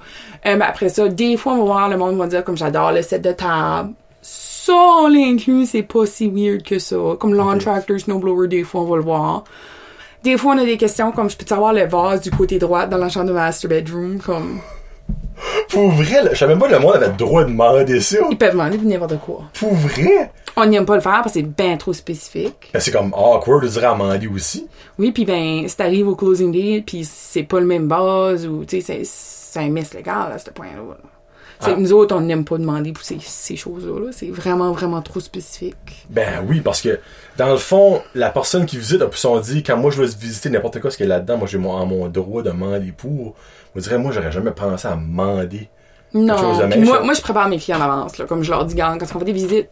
Euh, mais après ça, des fois, on va voir, le monde va dire, comme j'adore le set de table. Ça, on l'inclut, c'est pas si weird que ça. Comme lawn tractor, snowblower, des fois, on va le voir. Des fois, on a des questions comme, je peux savoir le vase du côté droit dans la chambre de master bedroom, comme, Pour vrai, là, je savais même pas que le monde avait le droit de demander ça. ils peuvent demander n'importe quoi. Pour vrai? On n'aime pas le faire parce que c'est bien trop spécifique. Ben, c'est comme awkward de dire à Mandy aussi. Oui, puis ben, si t'arrives au closing date, puis c'est pas le même base, ou, tu sais, c'est- c'est un mess légal à ce point-là. là. Ah. Nous autres, on n'aime pas demander pour ces, ces choses-là. là. C'est vraiment, vraiment trop spécifique. Ben oui, parce que dans le fond, la personne qui visite a pu s'en dire quand moi je vais visiter n'importe quoi ce qu'il y a là-dedans, moi j'ai mon, droit de demander pour. Je dirais, moi j'aurais jamais pensé à demander. chose Non. de moi, moi, je prépare mes clients en avance, là. Comme je leur dis, quand on fait des visites,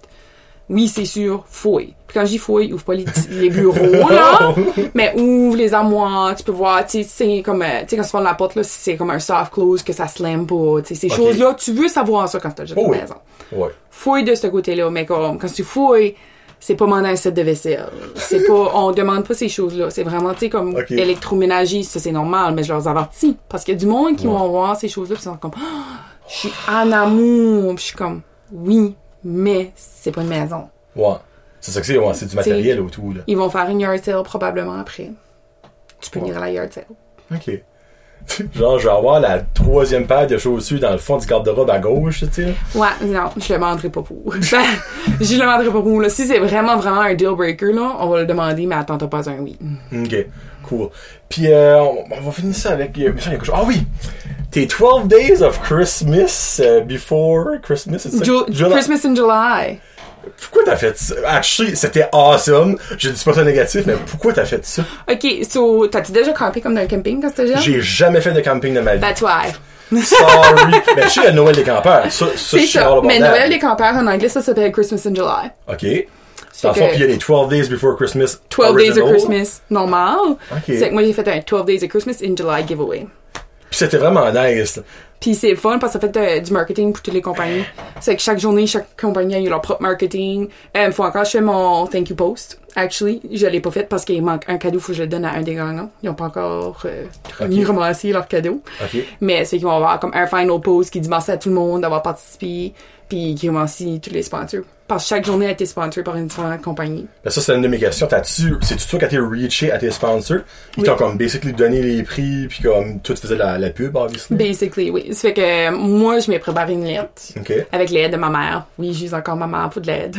oui, c'est sûr, fouille. Puis quand je dis fouille, ouvre pas les, les bureaux, là. mais ouvre les armoires, tu peux voir, tu sais, c'est comme, euh, tu sais, quand tu fermes la porte, là, c'est comme un soft close, que ça slam pas, tu sais, ces choses-là, tu veux savoir ça quand tu achètes Oh une oui. maison. Ouais. Fouille de ce côté-là, mais comme, quand tu fouilles, c'est pas demander un set de vaisselle. C'est pas, on demande pas ces choses-là. C'est vraiment, tu sais, comme Ok. électroménager, ça c'est normal, mais je leur avertis. Parce qu'il y a du monde qui Ouais. vont voir ces choses-là pis ils sont comme, je suis en amour, pis je suis comme, oui, mais c'est pas une maison. Ouais. C'est ça que c'est, ouais, c'est du matériel autour, là. Ils vont faire une yard sale probablement après. Tu peux Ouais. venir à la yard sale. Ok. Genre, je vais avoir la troisième paire de chaussures dans le fond du garde-robe à gauche, tu sais. Ouais, non, je le demanderai pas pour. Je le demanderai pas pour. Là. Si c'est vraiment, vraiment un deal breaker, là, on va le demander, mais attends, t'as pas un oui. Ok, cool. Puis, euh, on, on va finir ça avec. euh, mais ça, il y a quelque chose- Ah oui! Tes 12 days of Christmas euh, before Christmas, c'est? Ju- Christmas in July. Pourquoi t'as fait ça? Actually, c'était awesome. Je dis pas ça négatif, mais pourquoi t'as fait ça? Ok, so, t'as-tu déjà campé comme dans un camping quand t'étais jeune? J'ai jamais fait de camping de ma vie. That's why. Sorry. mais je suis le Noël des campeurs. Ça, C'est ça. Mais that. Noël des campeurs en anglais, ça s'appelle Christmas in July. Ok. Dans le fond, puis il y a les 12 Days Before Christmas. 12 Days of original. Christmas normal. Ok. C'est que moi j'ai fait un 12 Days of Christmas in July giveaway. Puis c'était vraiment nice. Puis c'est fun parce que ça fait euh, du marketing pour toutes les compagnies. C'est que chaque journée, chaque compagnie a eu leur propre marketing. Euh, faut encore je fais mon thank you post. Actually, je l'ai pas fait parce qu'il manque un cadeau, faut que je le donne à un des gagnants. Ils ont pas encore euh, remis Ok. ramassé leur cadeau. Ok. Mais c'est qu'ils vont avoir comme un final post qui dit merci à tout le monde d'avoir participé, puis qui remercie tous les sponsors. Parce que chaque journée a été sponsorisée par une différente compagnie. Ben ça, c'est une de mes questions. T'as-tu, c'est-tu toi qui as été reaché à tes sponsors? Ils Oui. t'ont comme basically donné les prix, puis comme toi tu faisais la, la pub, obviously? Basically, oui. Ça fait que moi, je m'ai préparé une lettre. Ok. Avec l'aide de ma mère. Oui, j'ai encore ma mère pour de l'aide.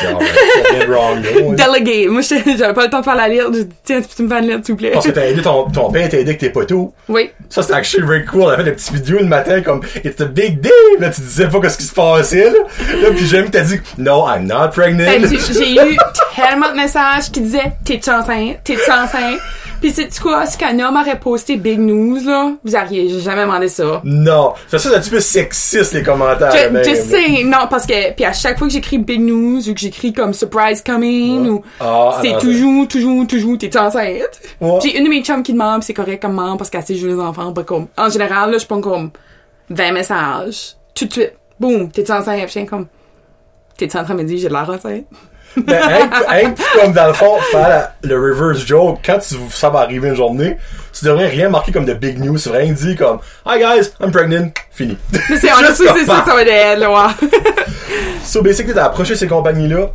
C'est. C'est. Délégué. Moi, j'avais pas le temps de faire la lettre. J'ai dit, tiens, tu peux me faire une lettre, s'il vous plaît? Parce que t'as aidé ton, ton père t'a aidé avec tes poteaux. Oui. Ça, c'était actually very cool. On a fait des petites vidéos le matin comme It's a big day. Là, tu disais pas ce qui se passait, là. Là, puis j'aime que t'as dit No, I'm not pregnant. Que j'ai- eu tellement de messages qui disaient T'es-tu enceinte? T'es-tu enceinte? Pis c'est quoi? Si qu'un homme aurait posté Big News, là, vous auriez jamais demandé ça. Non. Ça, c'est un petit peu sexiste, les commentaires. Je, même, je là. sais, non, parce que, puis à chaque fois que j'écris Big News ou que j'écris comme Surprise Coming ou Ah, c'est alors, toujours, toujours, toujours, t'es enceinte? Ouais. J'ai une de mes chums qui demande, pis c'est correct comme maman parce qu'elle sait jouer les enfants, pas comme, en général, là, je prends comme 20 messages, tout de suite, boum, t'es enceinte, Puis je comme, t'es en train de me dire j'ai de l'air enceinte? Ben, hein, hein, comme dans le fond, faire la- le reverse joke, quand tu, ça va arriver une journée, tu devrais rien marquer comme de big news. C'est vraiment dit comme, Hi guys, I'm pregnant. Fini. Mais c'est honestly, c'est ça que ça va être, là, ouais. So, basically, t'as approché ces compagnies-là.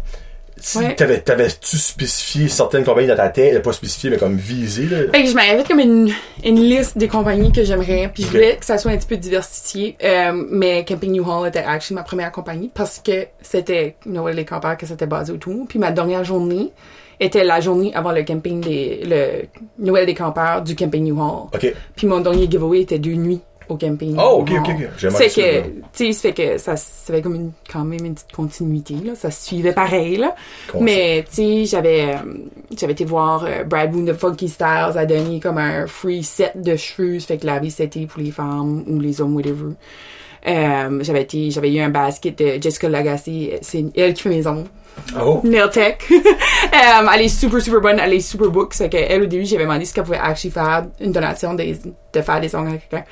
Si Ouais. T'avais, t'avais-tu spécifié certaines compagnies dans ta tête? Pas spécifié, mais comme visé, là. Fait que je m'avais fait comme une, une liste des compagnies que j'aimerais, puis je voulais que ça soit un petit peu diversifié. Euh, mais Camping New Hall était actually ma première compagnie parce que c'était Noël les campeurs que c'était basé autour. Puis ma dernière journée était la journée avant le camping des le Noël des campeurs du Camping New Hall. Puis mon dernier giveaway était deux nuits au camping. Oh, ok, ok, ok. J'aime C'est ça, que, tu sais, ça fait que ça, ça avait comme une, quand même une petite continuité, là. Ça se suivait pareil, là. Concept. Mais, tu sais, j'avais, euh, j'avais été voir euh, Brad Boone de Funky Styles a donné comme un free set de cheveux. Ça fait que la vie c'était pour les femmes ou les hommes, whatever. Euh, j'avais été, j'avais eu un basket de Jessica Lagacé. C'est elle qui fait mes ongles. Oh. Nail Tech. Euh, elle est super, super bonne. Elle est super book. C'est qu'elle, au début, j'avais demandé si qu'elle pouvait actually faire une donation des, de faire des ongles à quelqu'un.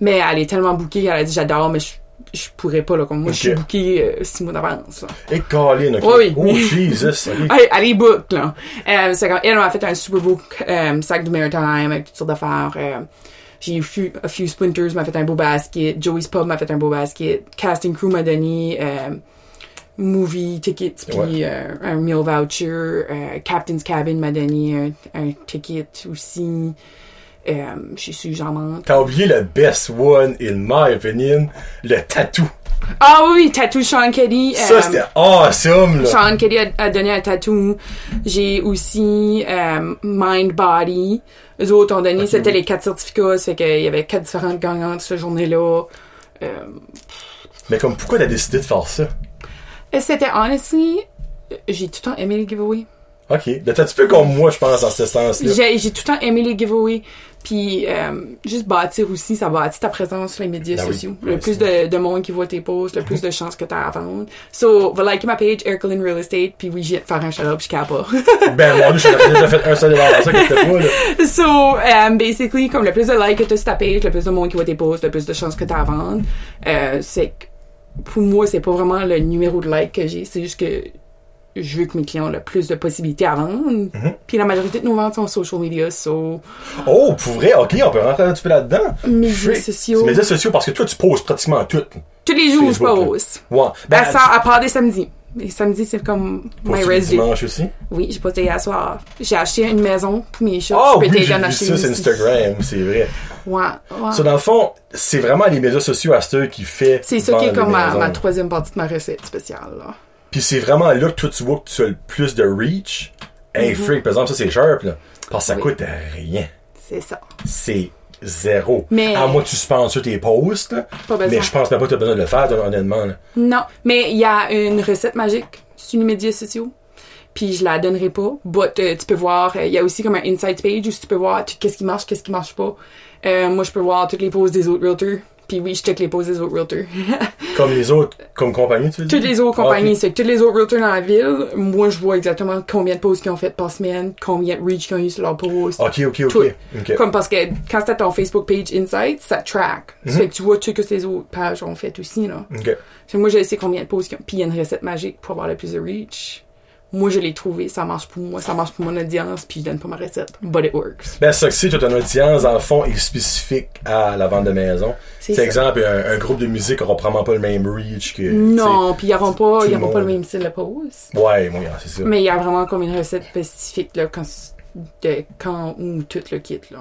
Mais elle est tellement bookée. Elle a dit, j'adore, mais je, je pourrais pas, là. Comme moi, je suis Ok. bookée euh, six mois d'avance. Et Colin, ok. Oui, Oh. Jesus. Elle, elle est book, là. Euh, c'est elle m'a fait un super beau euh, sac du Maritime avec toutes sortes d'affaires. J'ai eu few, a few splinters, m'a fait un beau basket. Joey's Pub m'a fait un beau basket. Casting Crew m'a donné movie tickets puis Ouais. un meal voucher. Captain's Cabin m'a donné un, un ticket aussi. Euh, je suis j'en manque. T'as oublié le best one, in my opinion, le tatou. Ah oui, oui, Tattoo Sean Kelly. Ça, euh, c'était awesome, là. Sean Kelly a, a donné un tatou. J'ai aussi euh, Mind Body. Eux autres ont donné, c'était les quatre certificats. Ça fait qu'il y avait quatre différentes gagnantes cette journée-là. Euh, Mais comme, pourquoi t'as décidé de faire ça? c'était honestly, j'ai tout le temps aimé les giveaways. Ok. Ben, t'es un petit peu comme moi, je pense, dans ce sens-là. J'ai, j'ai tout le temps aimé les giveaways. Puis euh, juste bâtir aussi, ça bâtit ta présence sur les médias Ben sociaux. Ouais, le plus de, de monde qui voit tes posts, le plus de chances que t'as à vendre. So, va liker ma page, Ercolin Real Estate, puis oui, j'ai faire un shout-out, je pas. Ben, mon dieu, j'en ai déjà fait un seul avant ça que c'était pas, là. So, um, basically, comme le plus de likes que tu as sur ta page, le plus de monde qui voit tes posts, le plus de chances que tu as à vendre, euh, c'est pour moi, c'est pas vraiment le numéro de like que j'ai, c'est juste que je veux que mes clients aient le plus de possibilités à vendre. Puis la majorité de nos ventes sont social media, so Oh, pour vrai, ok, on peut rentrer un petit peu là-dedans. médias sociaux. Médias sociaux parce que toi, tu poses pratiquement tout. Tous les jours, je Facebook, pose. Ouais. Ben, tu ça, à part des samedis. Les samedis, c'est comme my day. dimanche aussi? Oui, j'ai posté hier soir. J'ai acheté une maison pour mes chats. Ah je peux oui, j'ai à vu ça sur. Instagram, c'est vrai. Ouais, ouais. Ça, dans le fond, c'est vraiment les médias sociaux à ceux qui fait. C'est ça qui est comme ma, ma troisième partie de ma recette spéciale, là. Puis c'est vraiment là que toi, tu vois que tu as le plus de reach. Hey, freak, par exemple, ça, c'est sharp, là. Parce que ça Mhm. Oui. coûte rien. C'est ça. C'est zéro. Mais- À moins que tu sponsors tes posts. Pas besoin. Mais je pense même pas que tu as besoin de le faire, honnêtement, là. Non, mais il y a une recette magique sur les médias sociaux. Puis je la donnerai pas. But euh, tu peux voir, euh, il y a aussi comme un insight page où tu peux voir qu'est-ce qui marche, qu'est-ce qui marche pas. Euh, moi, je peux voir toutes les posts des autres realtors. Puis oui, je check les posts des autres realtors. Comme les autres, comme compagnie, tu veux toutes les autres Ah, compagnies, c'est que toutes les autres realtors dans la ville, moi je vois exactement combien de posts qu'ils ont fait par semaine, combien de reach qu'ils ont eu sur leur post. Ok, ok, ok. Comme parce que quand c'est ton Facebook page Insights, ça track. Mhm. Ça fait que tu vois tout ce que les autres pages ont fait aussi, là. Ok. Moi, je sais combien de posts qu'ils ont. Puis il y a une recette magique pour avoir le plus de reach. Moi, je l'ai trouvé, ça marche pour moi, ça marche pour mon audience, puis je donne pas ma recette. But it works. Ben, ça que c'est, toute une audience, dans le fond, est spécifique à la vente de maison. C'est exemple, un, un groupe de musique aura probablement pas le même reach que. Non, puis ils n'auront pas, ils le auront pas le même style de sais. Ouais, moi, c'est ça. Mais il y a vraiment comme une recette spécifique, là, quand, de quand ou tout le kit, là.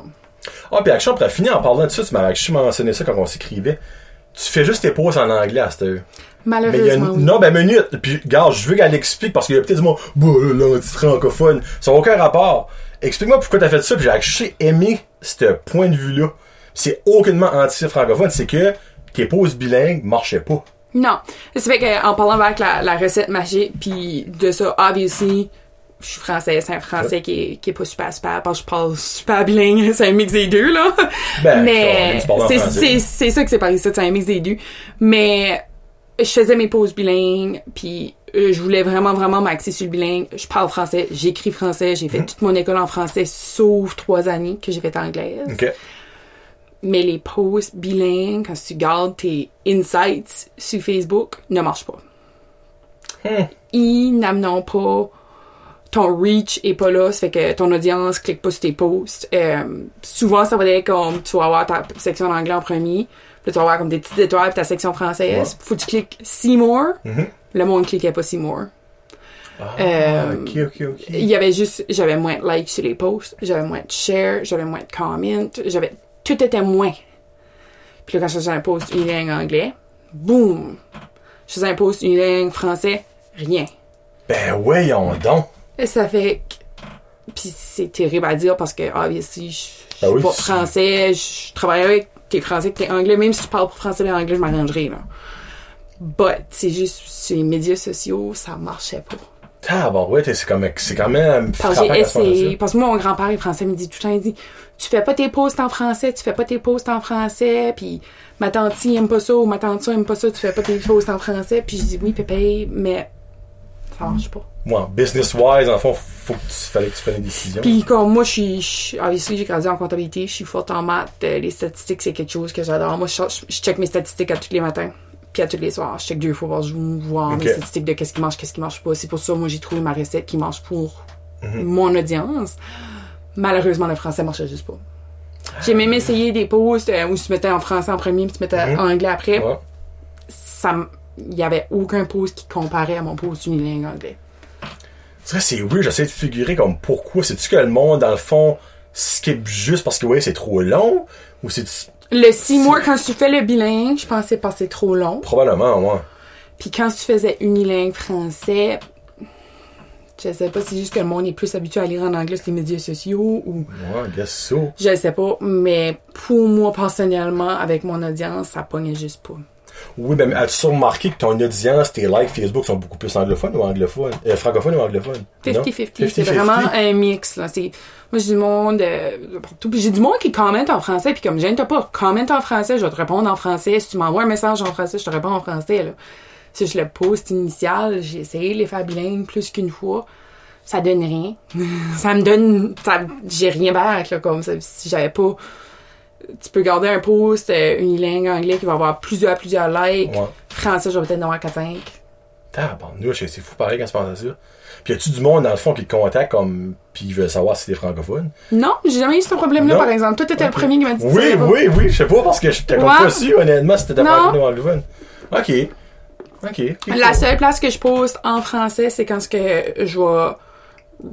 Ah, puis Action, pour finir en parlant de ça, tu m'avais mentionné ça quand on s'écrivait. Tu fais juste tes pauses en anglais à cette heure. Mais il y a Malheureusement, une... oui. Non, ben, minute. Puis, regarde, je veux qu'elle explique parce qu'il y a peut-être du monde, bah, l'anti-francophone. Ça n'a aucun rapport. Explique-moi pourquoi t'as fait ça, puis j'ai aimé ce point de vue-là. C'est aucunement anti-francophone, c'est que tes pauses bilingues marchaient pas. Non. Ça fait qu'en parlant avec la, la recette magique, puis de ça, obviously, je suis français, c'est un français qui est, qui est pas super super, parce que je parle super bilingue, c'est un mix des deux, là. Ben, Mais c'est, c'est, c'est ça que c'est par ici, c'est un mix des deux. Mais je faisais mes pauses bilingues, puis euh, je voulais vraiment, vraiment m'axer sur le bilingue. Je parle français, j'écris français, j'ai Mhm. fait toute mon école en français, sauf trois années que j'ai fait anglaise. Ok. Mais les posts bilingues, quand tu gardes tes insights sur Facebook, ne marchent pas. Hmm. Ils n'amenent pas ton reach est pas là, ça fait que ton audience clique pas sur tes posts. Euh, souvent, ça va être comme tu vas avoir ta section en anglais en premier, tu vas avoir comme des petites étoiles puis ta section française. Ouais. Faut que tu cliques See More. Mhm. Le monde cliquait pas See More. Ah, Euh, ok, ok, ok. Il y avait juste, j'avais moins de likes sur les posts, j'avais moins de shares, j'avais moins de comments, j'avais, tout était moins. Puis là, quand je faisais un post unilingue anglais, boum! Je faisais un post unilingue français, rien. Ben, voyons donc. Et ça fait que, puis c'est terrible à dire parce que, obviously, je je suis Ben oui, pas français, je travaille avec t'es français, t'es anglais, même si tu parles pour français et anglais, je m'arrangerai, là. But, c'est juste, sur les médias sociaux, ça marchait pas. Ah, bon, ouais, c'est comme, c'est quand même Parce que j'ai essayé. Parce que moi, mon grand-père est français, il me dit tout le temps, il dit, tu fais pas tes posts en français, tu fais pas tes posts en français, puis ma tante aime pas ça, ou ma tante aime pas ça, tu fais pas tes posts en français, puis je dis oui, pépé, mais pas. Moi, business-wise, en fond, faut que tu, fallait que tu prennes des décisions. Puis comme moi, je suis, j'ai gradué en comptabilité, je suis forte en maths, euh, les statistiques, c'est quelque chose que j'adore. Moi, je, check mes statistiques à tous les matins, puis à tous les soirs. Je check deux fois par jour, voir mes statistiques de qu'est-ce qui marche, qu'est-ce qui marche pas. C'est pour ça, moi, j'ai trouvé ma recette qui marche pour mon audience. Malheureusement, le français marchait juste pas. J'ai même essayé des posts euh, où tu mettais en français en premier, puis tu mettais Mhm. en anglais après. Ouais. Ça, il y avait aucun post qui comparait à mon post unilingue anglais. C'est weird, j'essaie de figurer comme pourquoi. C'est-tu que le monde, dans le fond, skip juste parce que, ouais, c'est trop long? Ou c'est Le six mois, quand tu fais le bilingue, je pensais pas que c'est trop long. probablement, moi. Puis quand tu faisais unilingue français, je sais pas si c'est juste que le monde est plus habitué à lire en anglais sur les médias sociaux ou Ouais, guess so. je sais pas, mais pour moi personnellement, avec mon audience, ça pognait juste pas. Oui, ben, as-tu remarqué que ton audience, tes likes Facebook sont beaucoup plus anglophones ou anglophones? Euh, francophones ou anglophones? Non? 50-50, c'est 50-50. vraiment un mix. Là. C'est, moi, j'ai du monde euh, partout. Puis j'ai du monde qui commente en français, puis comme, gêne-toi pas, commente en français, je vais te répondre en français. Si tu m'envoies un message en français, je te réponds en français. Là. Si je le post initial, j'ai essayé de les faire bilingues plus qu'une fois. Ça donne rien. ça me donne... Ça, j'ai rien back, là, comme ça. Si j'avais pas... Tu peux garder un post euh, unilingue anglais qui va avoir plusieurs, plusieurs likes. Ouais. Français, je vais peut-être en avoir 4-5. Tabarnouche, c'est fou pareil quand tu penses à ça. Puis y a-tu du monde, dans le fond, qui te contacte comme, pis ils veulent savoir si t'es francophone? Non, j'ai jamais eu ce problème-là, par exemple. Toi, t'étais le premier qui m'a dit Oui, ça. oui, oui, je sais pas parce que j'étais comme Ouais. pas sûr, honnêtement, si t'étais francophone ou anglophone. Ok. Ok. ok, La seule place que je poste en français, c'est quand ce que je vais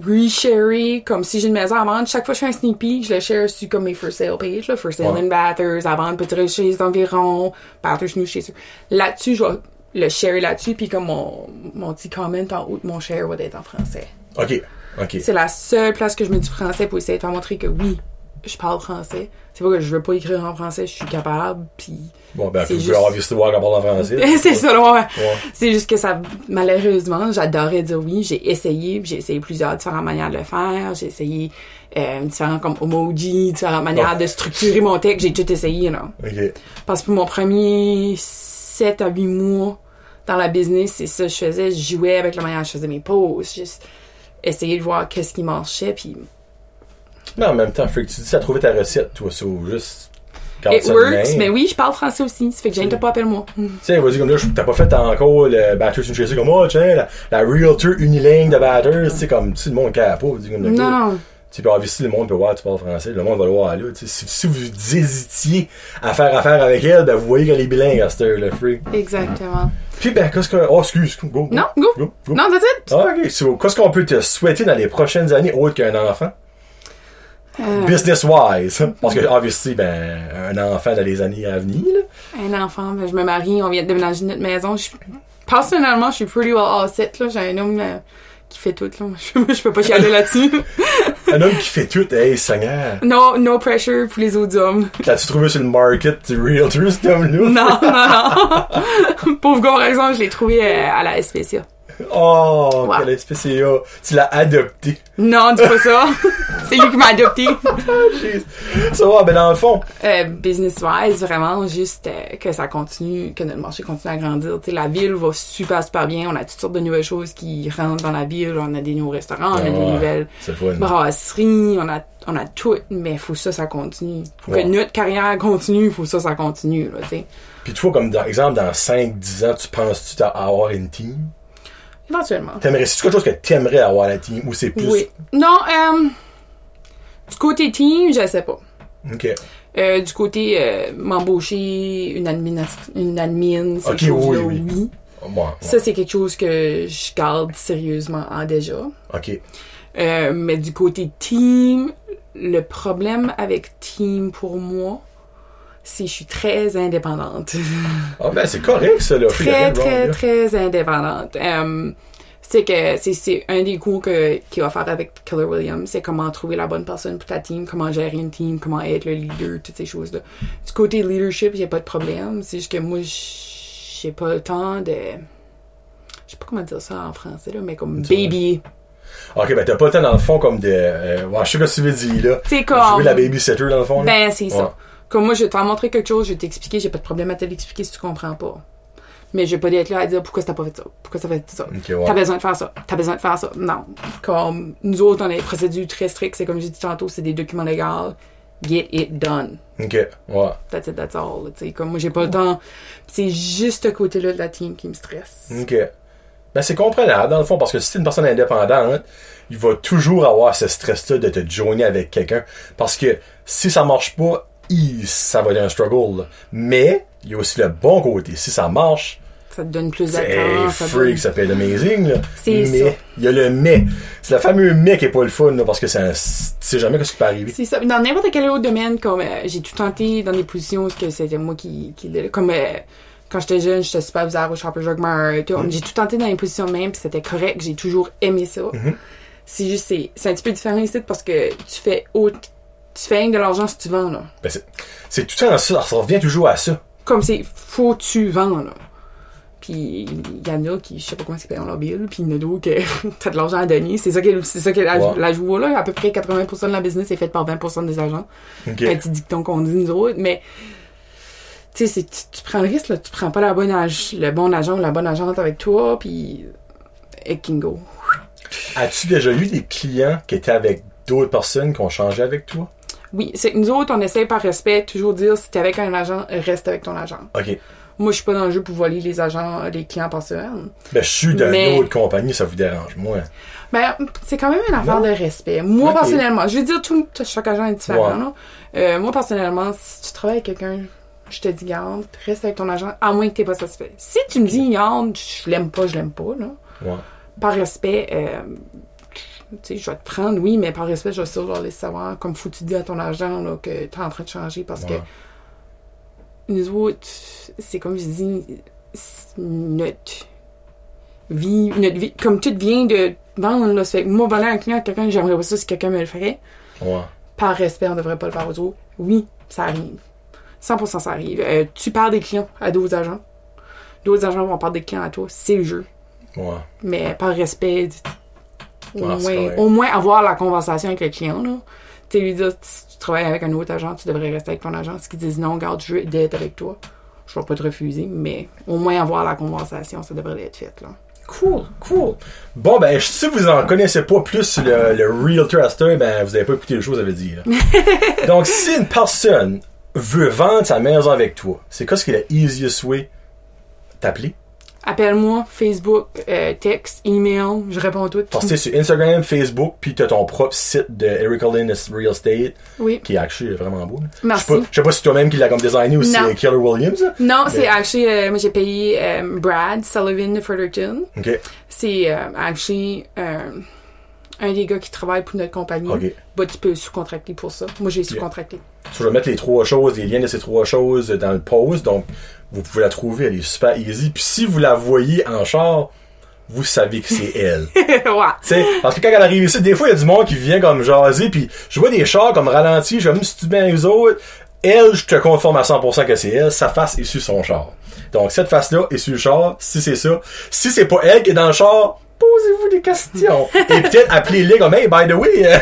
resharer, comme si j'ai une maison à vendre. Chaque fois que je fais un sneak peek, je le share sur comme mes for sale page, là, for sale Ouais. in Bathurst, à vendre petit chez les environs, Bathurst New chez eux. Là-dessus, je vais le share là-dessus, puis comme mon, mon petit comment en haut de mon share va être en français. Ok. Ok. C'est la seule place que je mets du français pour essayer de faire montrer que oui, je parle français. C'est pas que je veux pas écrire en français, je suis capable, puis Bon, ben, C'est tu juste- peux avoir vu voir qu'elle parle en français. c'est ça, ouais. Ouais. C'est juste que ça, malheureusement, j'adorais dire oui. J'ai essayé, puis j'ai essayé plusieurs différentes manières de le faire. J'ai essayé euh, différents comme emoji, différentes manières Oh. de structurer mon texte. J'ai tout essayé, là. Ok. Parce que pour mon premier 7 à 8 mois dans la business, c'est ça que je faisais. Je jouais avec la manière que je faisais mes posts. Juste essayer de voir qu'est-ce qui marchait, puis Mais en même temps, que tu dis, ça trouvé ta recette, toi, ça, ou juste. it works. Mais oui, je parle français aussi. Ça fait que j'ai pas appelle moi. Tu sais, vas-y, comme là, t'as pas fait encore le Batters une chaise comme, oh, tiens, la, la realtor unilingue de Batters, tu sais, comme, tu le monde qui a pas, dis comme, Non, non. Tu sais, puis obviously, le monde peut voir, tu parles français, le monde va le voir là, tu. Si, si vous hésitiez à faire affaire avec elle, ben, vous voyez qu'elle est bilingue à cette heure-là, free. Exactement. Puis, ben, qu'est-ce que, oh, excuse, go, go. Non, go. Go, go. Non, that's it. Ah, ok. So, qu'est-ce qu'on peut te souhaiter dans les prochaines années autre qu'un enfant? Euh, Business-wise. Parce que, obviously, ben, un enfant dans les années à venir, là. Un enfant, ben, je me marie, on vient de déménager notre maison. Je, personnellement, je suis pretty well all set, là. J'ai un homme euh, qui fait tout, là. Je, je peux pas chialer là-dessus. Un homme qui fait tout, hey, Seigneur. no, no pressure pour les autres hommes. L'as-tu trouvé sur le market du realtor, cet homme-là? Non, non, non. Pauvre gars, par exemple, je l'ai trouvé euh, à la SPCA. Oh, Ouais. quel SPCA. Tu l'as adopté. Non, dis pas ça. C'est lui qui m'a adopté. Jeez. Ça va, ben, dans le fond. Euh, business-wise, vraiment, juste euh, que ça continue, que notre marché continue à grandir. Tu sais, la ville va super, super bien. On a toutes sortes de nouvelles choses qui rentrent dans la ville. On a des nouveaux restaurants, on a Ah des ouais. nouvelles brasseries, on a, on a tout, mais faut ça, ça continue. Faut Ouais. que notre carrière continue, faut ça, ça continue, là, tu sais. Puis toi, comme dans, exemple, dans 5-10 ans, tu penses-tu à avoir une team? Éventuellement. T'aimerais, c'est quelque chose que t'aimerais avoir la team, ou c'est plus... Oui. Non, euh, du côté team, je sais pas. Ok. Euh, du côté euh, m'embaucher une admin, une admin, ces Ok, choses-là, oui, oui. ouais. Ça, c'est quelque chose que je garde sérieusement en déjà. Ok. Mais du côté team, le problème avec team pour moi, c'est que je suis très indépendante. Ah, ben, c'est correct, ça, là. très, très, là. très indépendante. Euh, c'est que c'est- un des cours que, qu'il va faire avec Keller Williams, c'est comment trouver la bonne personne pour ta team, comment gérer une team, comment être le leader, toutes ces choses-là. Du côté leadership, j'ai pas de problème. C'est juste que moi, j'ai pas le temps de. Je sais pas comment dire ça en français, là, mais comme baby. Ok, ben, t'as pas le temps, dans le fond, comme de... Euh, ouais, je sais pas ce que tu veux dire, là. C'est comme. Jouer la babysitter, dans le fond, là. Ben, c'est Ouais. ça. Comme moi, je vais te faire montrer quelque chose, je vais t'expliquer, j'ai pas de problème à te l'expliquer si tu comprends pas. Mais je vais pas être là à dire pourquoi t'as pas fait ça, pourquoi t'as fait ça. T'as besoin de faire ça, t'as besoin de faire ça. Non. Comme nous autres, on a des procédures très strictes, c'est comme j'ai dit tantôt, c'est des documents légaux. Get it done. Ok, ouais. That's it, that's all. Tu sais, comme moi, j'ai pas le temps. C'est juste ce côté-là de la team qui me stresse. OK. Ben, c'est comprenable, dans le fond, parce que si t'es une personne indépendante, il va toujours avoir ce stress-là de te joiner avec quelqu'un. Parce que si ça marche pas, il- ça va être un struggle. là. Mais, il y a aussi le bon côté. Si ça marche, Ça te donne plus de c'est freak, donne- ça peut être amazing. Là. Mais, ça. il y a le mais. C'est le fameux mais qui est pas le fun, là, parce que ça, tu sais jamais ce qui peut arriver. C'est ça. Dans n'importe quel autre domaine, comme euh, j'ai tout tenté dans des positions où que c'était moi qui, comme euh, quand j'étais jeune, j'étais superviseur au Shopper Drug Mart. tout. J'ai tout tenté dans les positions même, puis c'était correct. J'ai toujours aimé ça. C'est juste c'est c'est un petit peu différent ici parce que tu fais autre, tu fais rien de l'argent si tu vends là. Ben, c'est, c'est tout temps ça, ça revient toujours à ça. Comme c'est faut tu vends là. Puis il y en a qui, je sais pas comment ils payent leur bill, puis il y en a d'autres que t'as de l'argent à donner. C'est ça que c'est ça que la, joue là. À peu près 80% de la business est faite par 20% des agents. OK. un petit dicton qu'on dit nous autres, mais tu sais, c'est- tu, prends le risque, là, tu prends pas la bonne ag- le bon agent ou la bonne agente avec toi, puis it can go. As-tu déjà eu des clients qui étaient avec d'autres personnes qui ont changé avec toi? Oui, c'est que nous autres, on essaie par respect toujours dire si t'es avec un agent, reste avec ton agent. OK. Moi, je suis pas dans le jeu pour voler les agents, les clients par semaine. Ben, je suis d'une Mais- autre compagnie, ça vous dérange, moi. Ben, c'est quand même une affaire Non. de respect. Moi, personnellement, je veux dire, tout, chaque agent est différent. Euh, moi, personnellement, si tu travailles avec quelqu'un, je te dis, garde, reste avec ton agent, à moins que t'es pas satisfait. Si tu me dis, garde, je l'aime pas, je l'aime pas, là. Ouais. par respect, euh, sais, je vais te prendre, oui, mais par respect, je vais toujours laisser savoir, comme faut tu dis à ton agent là, que tu es en train de changer parce Ouais. que nous autres, c'est comme je dis, notre vie, notre vie, comme tout vient de vendre, là, fait que moi, voler un client à quelqu'un, j'aimerais pas ça si quelqu'un me le ferait. Ouais. par respect, on devrait pas le faire aux autres. Oui, ça arrive. 100% ça arrive. Euh, tu parles des clients à d'autres agents. D'autres agents vont parler des clients à toi. C'est le jeu. Ouais. Mais par respect, au, moins, correct. au moins avoir la conversation avec le client. Là. Tu sais, lui dire, si tu travailles avec un autre agent, tu devrais rester avec ton agent. Ce qu'ils disent non, garde, je veux d'être avec toi. Je vais pas te refuser, mais au moins avoir la conversation, ça devrait être fait. Là. Cool, cool. Bon, ben, si vous en connaissez pas plus sur le, le Realtor ben, vous avez pas écouté les choses, ça veut dire. Donc, si une personne veut vendre sa maison avec toi, c'est quoi ce qui est le easiest way? T'appeler? Appelle-moi, Facebook, euh, texte, email, je réponds à tout. T'es sur Instagram, Facebook, puis t'as ton propre site de Eric Real Estate, Oui. qui est actually vraiment beau. Merci. Je sais pas, je sais pas si c'est toi-même qui l'as comme designé ou si c'est Keller Williams. Non, c'est actually, euh, moi j'ai payé euh, Brad Sullivan de Fredericton. Ok. C'est euh, actually un des gars qui travaille pour notre compagnie. Bah, tu peux sous-contracter pour ça. Moi j'ai sous-contracté. So, je vais mettre les trois choses, les liens de ces trois choses dans le post. Donc, vous pouvez la trouver, elle est super easy. Puis si vous la voyez en char, vous savez que c'est elle. ouais. Parce que quand elle arrive ici, des fois, il y a du monde qui vient comme jaser, puis je vois des chars comme ralentis, je me si tu bien les autres, elle, je te conforme à 100% que c'est elle, sa face est sur son char. Donc, cette face-là est sur le char, si c'est ça. Si c'est pas elle qui est dans le char, posez-vous des questions. Et peut-être appelez-les comme, hey, by the way,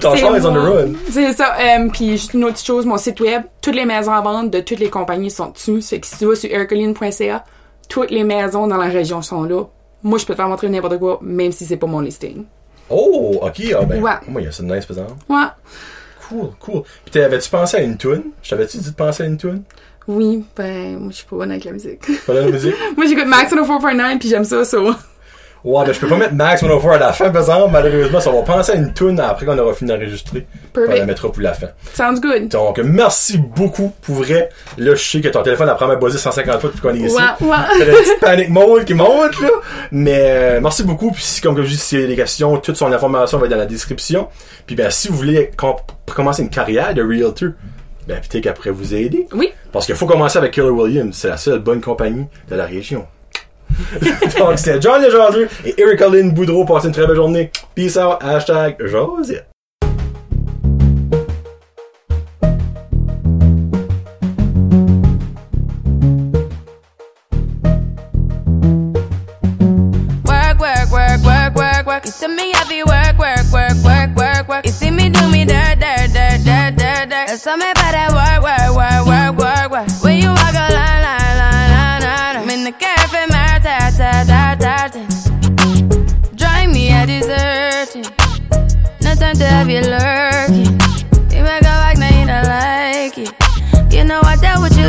ton, char is on the run. C'est ça. Euh, puis juste une autre chose, mon site web, toutes les maisons à vendre de toutes les compagnies sont dessus. C'est que si tu vas sur ercoline.ca, toutes les maisons dans la région sont là. Moi, je peux te faire montrer n'importe quoi, même si c'est pas mon listing. Oh, ok, ah ben, Ouais. moi, il y a ça de nice, par exemple. Ouais. Cool, cool. Puis t'avais-tu pensé à une tune? Je t'avais-tu dit de penser à une tune? Oui, ben, moi, je suis pas bonne avec la musique. Pas la musique? moi, j'écoute Max 104.9 puis j'aime ça, ça. Ouais, ben je peux pas mettre Max 104 à la fin, par exemple, malheureusement, ça va penser à une tune après qu'on aura fini d'enregistrer. On la mettra pour la fin. Sounds good. Donc, merci beaucoup, pour vrai. Là, je sais que ton téléphone apprend à buzzer 150 fois depuis qu'on est ici. Ouais, ouais. T'as la petite panic mode qui monte, là. Mais, euh, merci beaucoup. Puis, si, comme je dis, a des questions, toute son information va être dans la description. Puis, ben, si vous voulez com- commencer une carrière de realtor, ben, peut-être pourrait vous aider. Oui. Parce qu'il faut commencer avec Keller Williams. C'est la seule bonne compagnie de la région. Donc, c'était John Legendre et Eric Lynn Boudreau. Passez une très belle journée. Peace out. Hashtag Josette. You see me heavy work, work, work, work, work, work. You see me do me dirt, dirt, dirt, dirt, dirt, dirt. Something about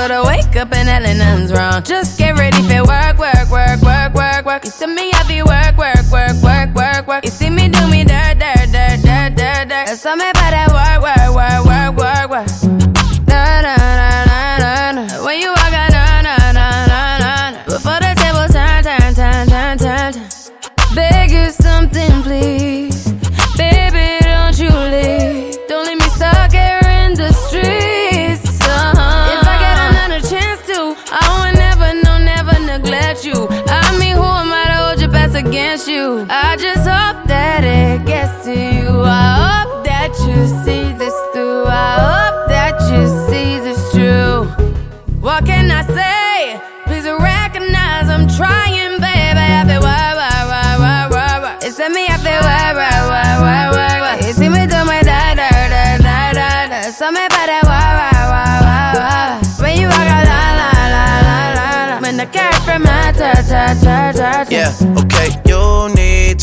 But I wake up and hell nothing's wrong. Just get ready for work, work, work, work, work, work. You see me happy work, work, work, work, work, work. You see me do me dirt, dirt, dirt, dirt, dirt, dirt. There's something about that work, work, work, work, work, work. Na na na na na na. When you walk out, na na na na na. Before the table turn, turn, turn, turn, turn, turn. Beg you something, please. Best you? I just hope that it gets to you. I hope that you see this through. I hope that you see this true. What can I say? Please recognize I'm trying, baby. I feel why, why, why, why, why, why. It's me, I feel why, why, why, why, why, why. You see me do my da, da, da, da, da, da. Something about that why, why, why, why, why. When you walk out, la, la, la, la, la, la. When the cat from my ta, ta, ta, ta, ta. Yeah,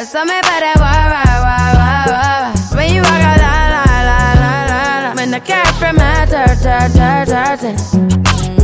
da. So me better work, work, work, work, work. When you walk out, la la la la la la. When the cat from my dirt, dirt, dirt, dirt.